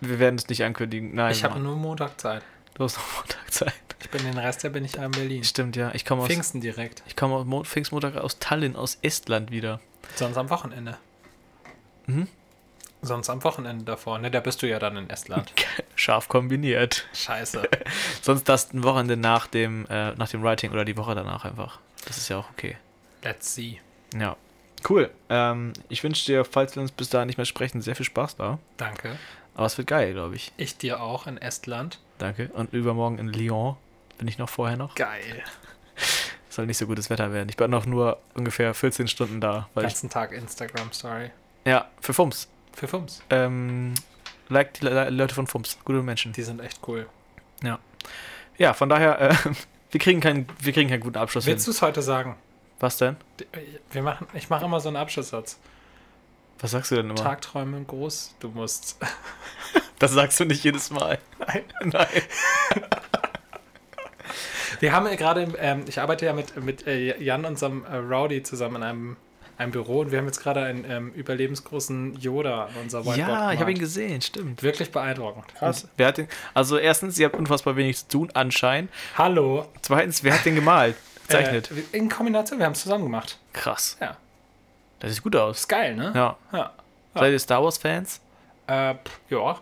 Wir werden es nicht ankündigen. Nein, ich habe nur Montag Zeit. Du hast noch Montag Zeit. Ich bin den Rest, der bin ich in Berlin. Stimmt, ja. Ich komme aus, Pfingsten direkt. ich komme aus Mo Pfingstmontag aus Tallinn, aus Estland wieder. Sonst am Wochenende. Mhm. Sonst am Wochenende davor, ne? Da bist du ja dann in Estland. Scharf kombiniert. Scheiße. Sonst das ein Wochenende nach dem, äh, nach dem Writing oder die Woche danach einfach. Das ist ja auch okay. Let's see. Ja. Cool. Ähm, ich wünsche dir, falls wir uns bis dahin nicht mehr sprechen, sehr viel Spaß da. Danke. Aber es wird geil, glaube ich. Ich dir auch in Estland. Danke. Und übermorgen in Lyon bin ich noch vorher noch. Geil. Soll nicht so gutes Wetter werden. Ich bin noch nur ungefähr 14 Stunden da. Weil ich, Ganzen Tag Instagram, sorry. ja, für Fums. Für Fums. Ähm, like die Le Leute von Fums. Gute Menschen. Die sind echt cool. Ja, von daher, äh, wir, kriegen keinen, wir kriegen keinen guten Abschluss Willst du es heute sagen? Was denn? Wir machen, ich mache immer so einen Abschlusssatz. Was sagst du denn immer? Tagträume groß, du musst. Das sagst du nicht jedes Mal. Nein. Nein. Wir haben ja gerade, ähm, ich arbeite ja mit, mit äh, Jan, unserem äh, Rowdy, zusammen in einem, einem Büro und wir haben jetzt gerade einen ähm, überlebensgroßen Yoda an unser Whiteboard Ja, ich habe ihn gesehen, stimmt. Wirklich beeindruckend. Und Wer hat den, also erstens, ihr habt unfassbar wenig zu tun, anscheinend. Hallo. Zweitens, wer hat den gemalt? Gezeichnet? Äh, in Kombination, wir haben es zusammen gemacht. Krass. Ja. Das sieht gut aus. Ist geil, ne? Ja. Ja. Seid ihr Star Wars-Fans? Äh, ja.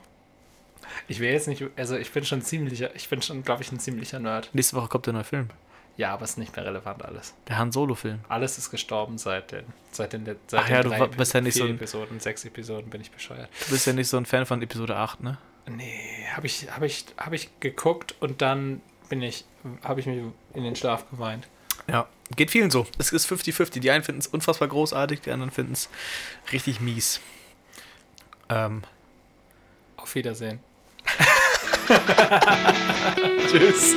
Ich will jetzt nicht, also ich bin schon ziemlicher, ich bin schon, glaube ich, ein ziemlicher Nerd. Nächste Woche kommt der neue Film. Ja, aber es ist nicht mehr relevant alles. Der Han Solo-Film. Alles ist gestorben seit den, seit den, seit Ach den ja, du wa- bist ja nicht so ein- Episoden, sechs Episoden bin ich bescheuert. Du bist ja nicht so ein Fan von Episode 8, ne? Nee, habe ich, hab ich, hab ich geguckt und dann bin ich, habe ich mich in den Schlaf geweint. Ja. Geht vielen so. Es ist 50-50. Die einen finden es unfassbar großartig, die anderen finden es richtig mies. Ähm, Auf Wiedersehen. tschüss.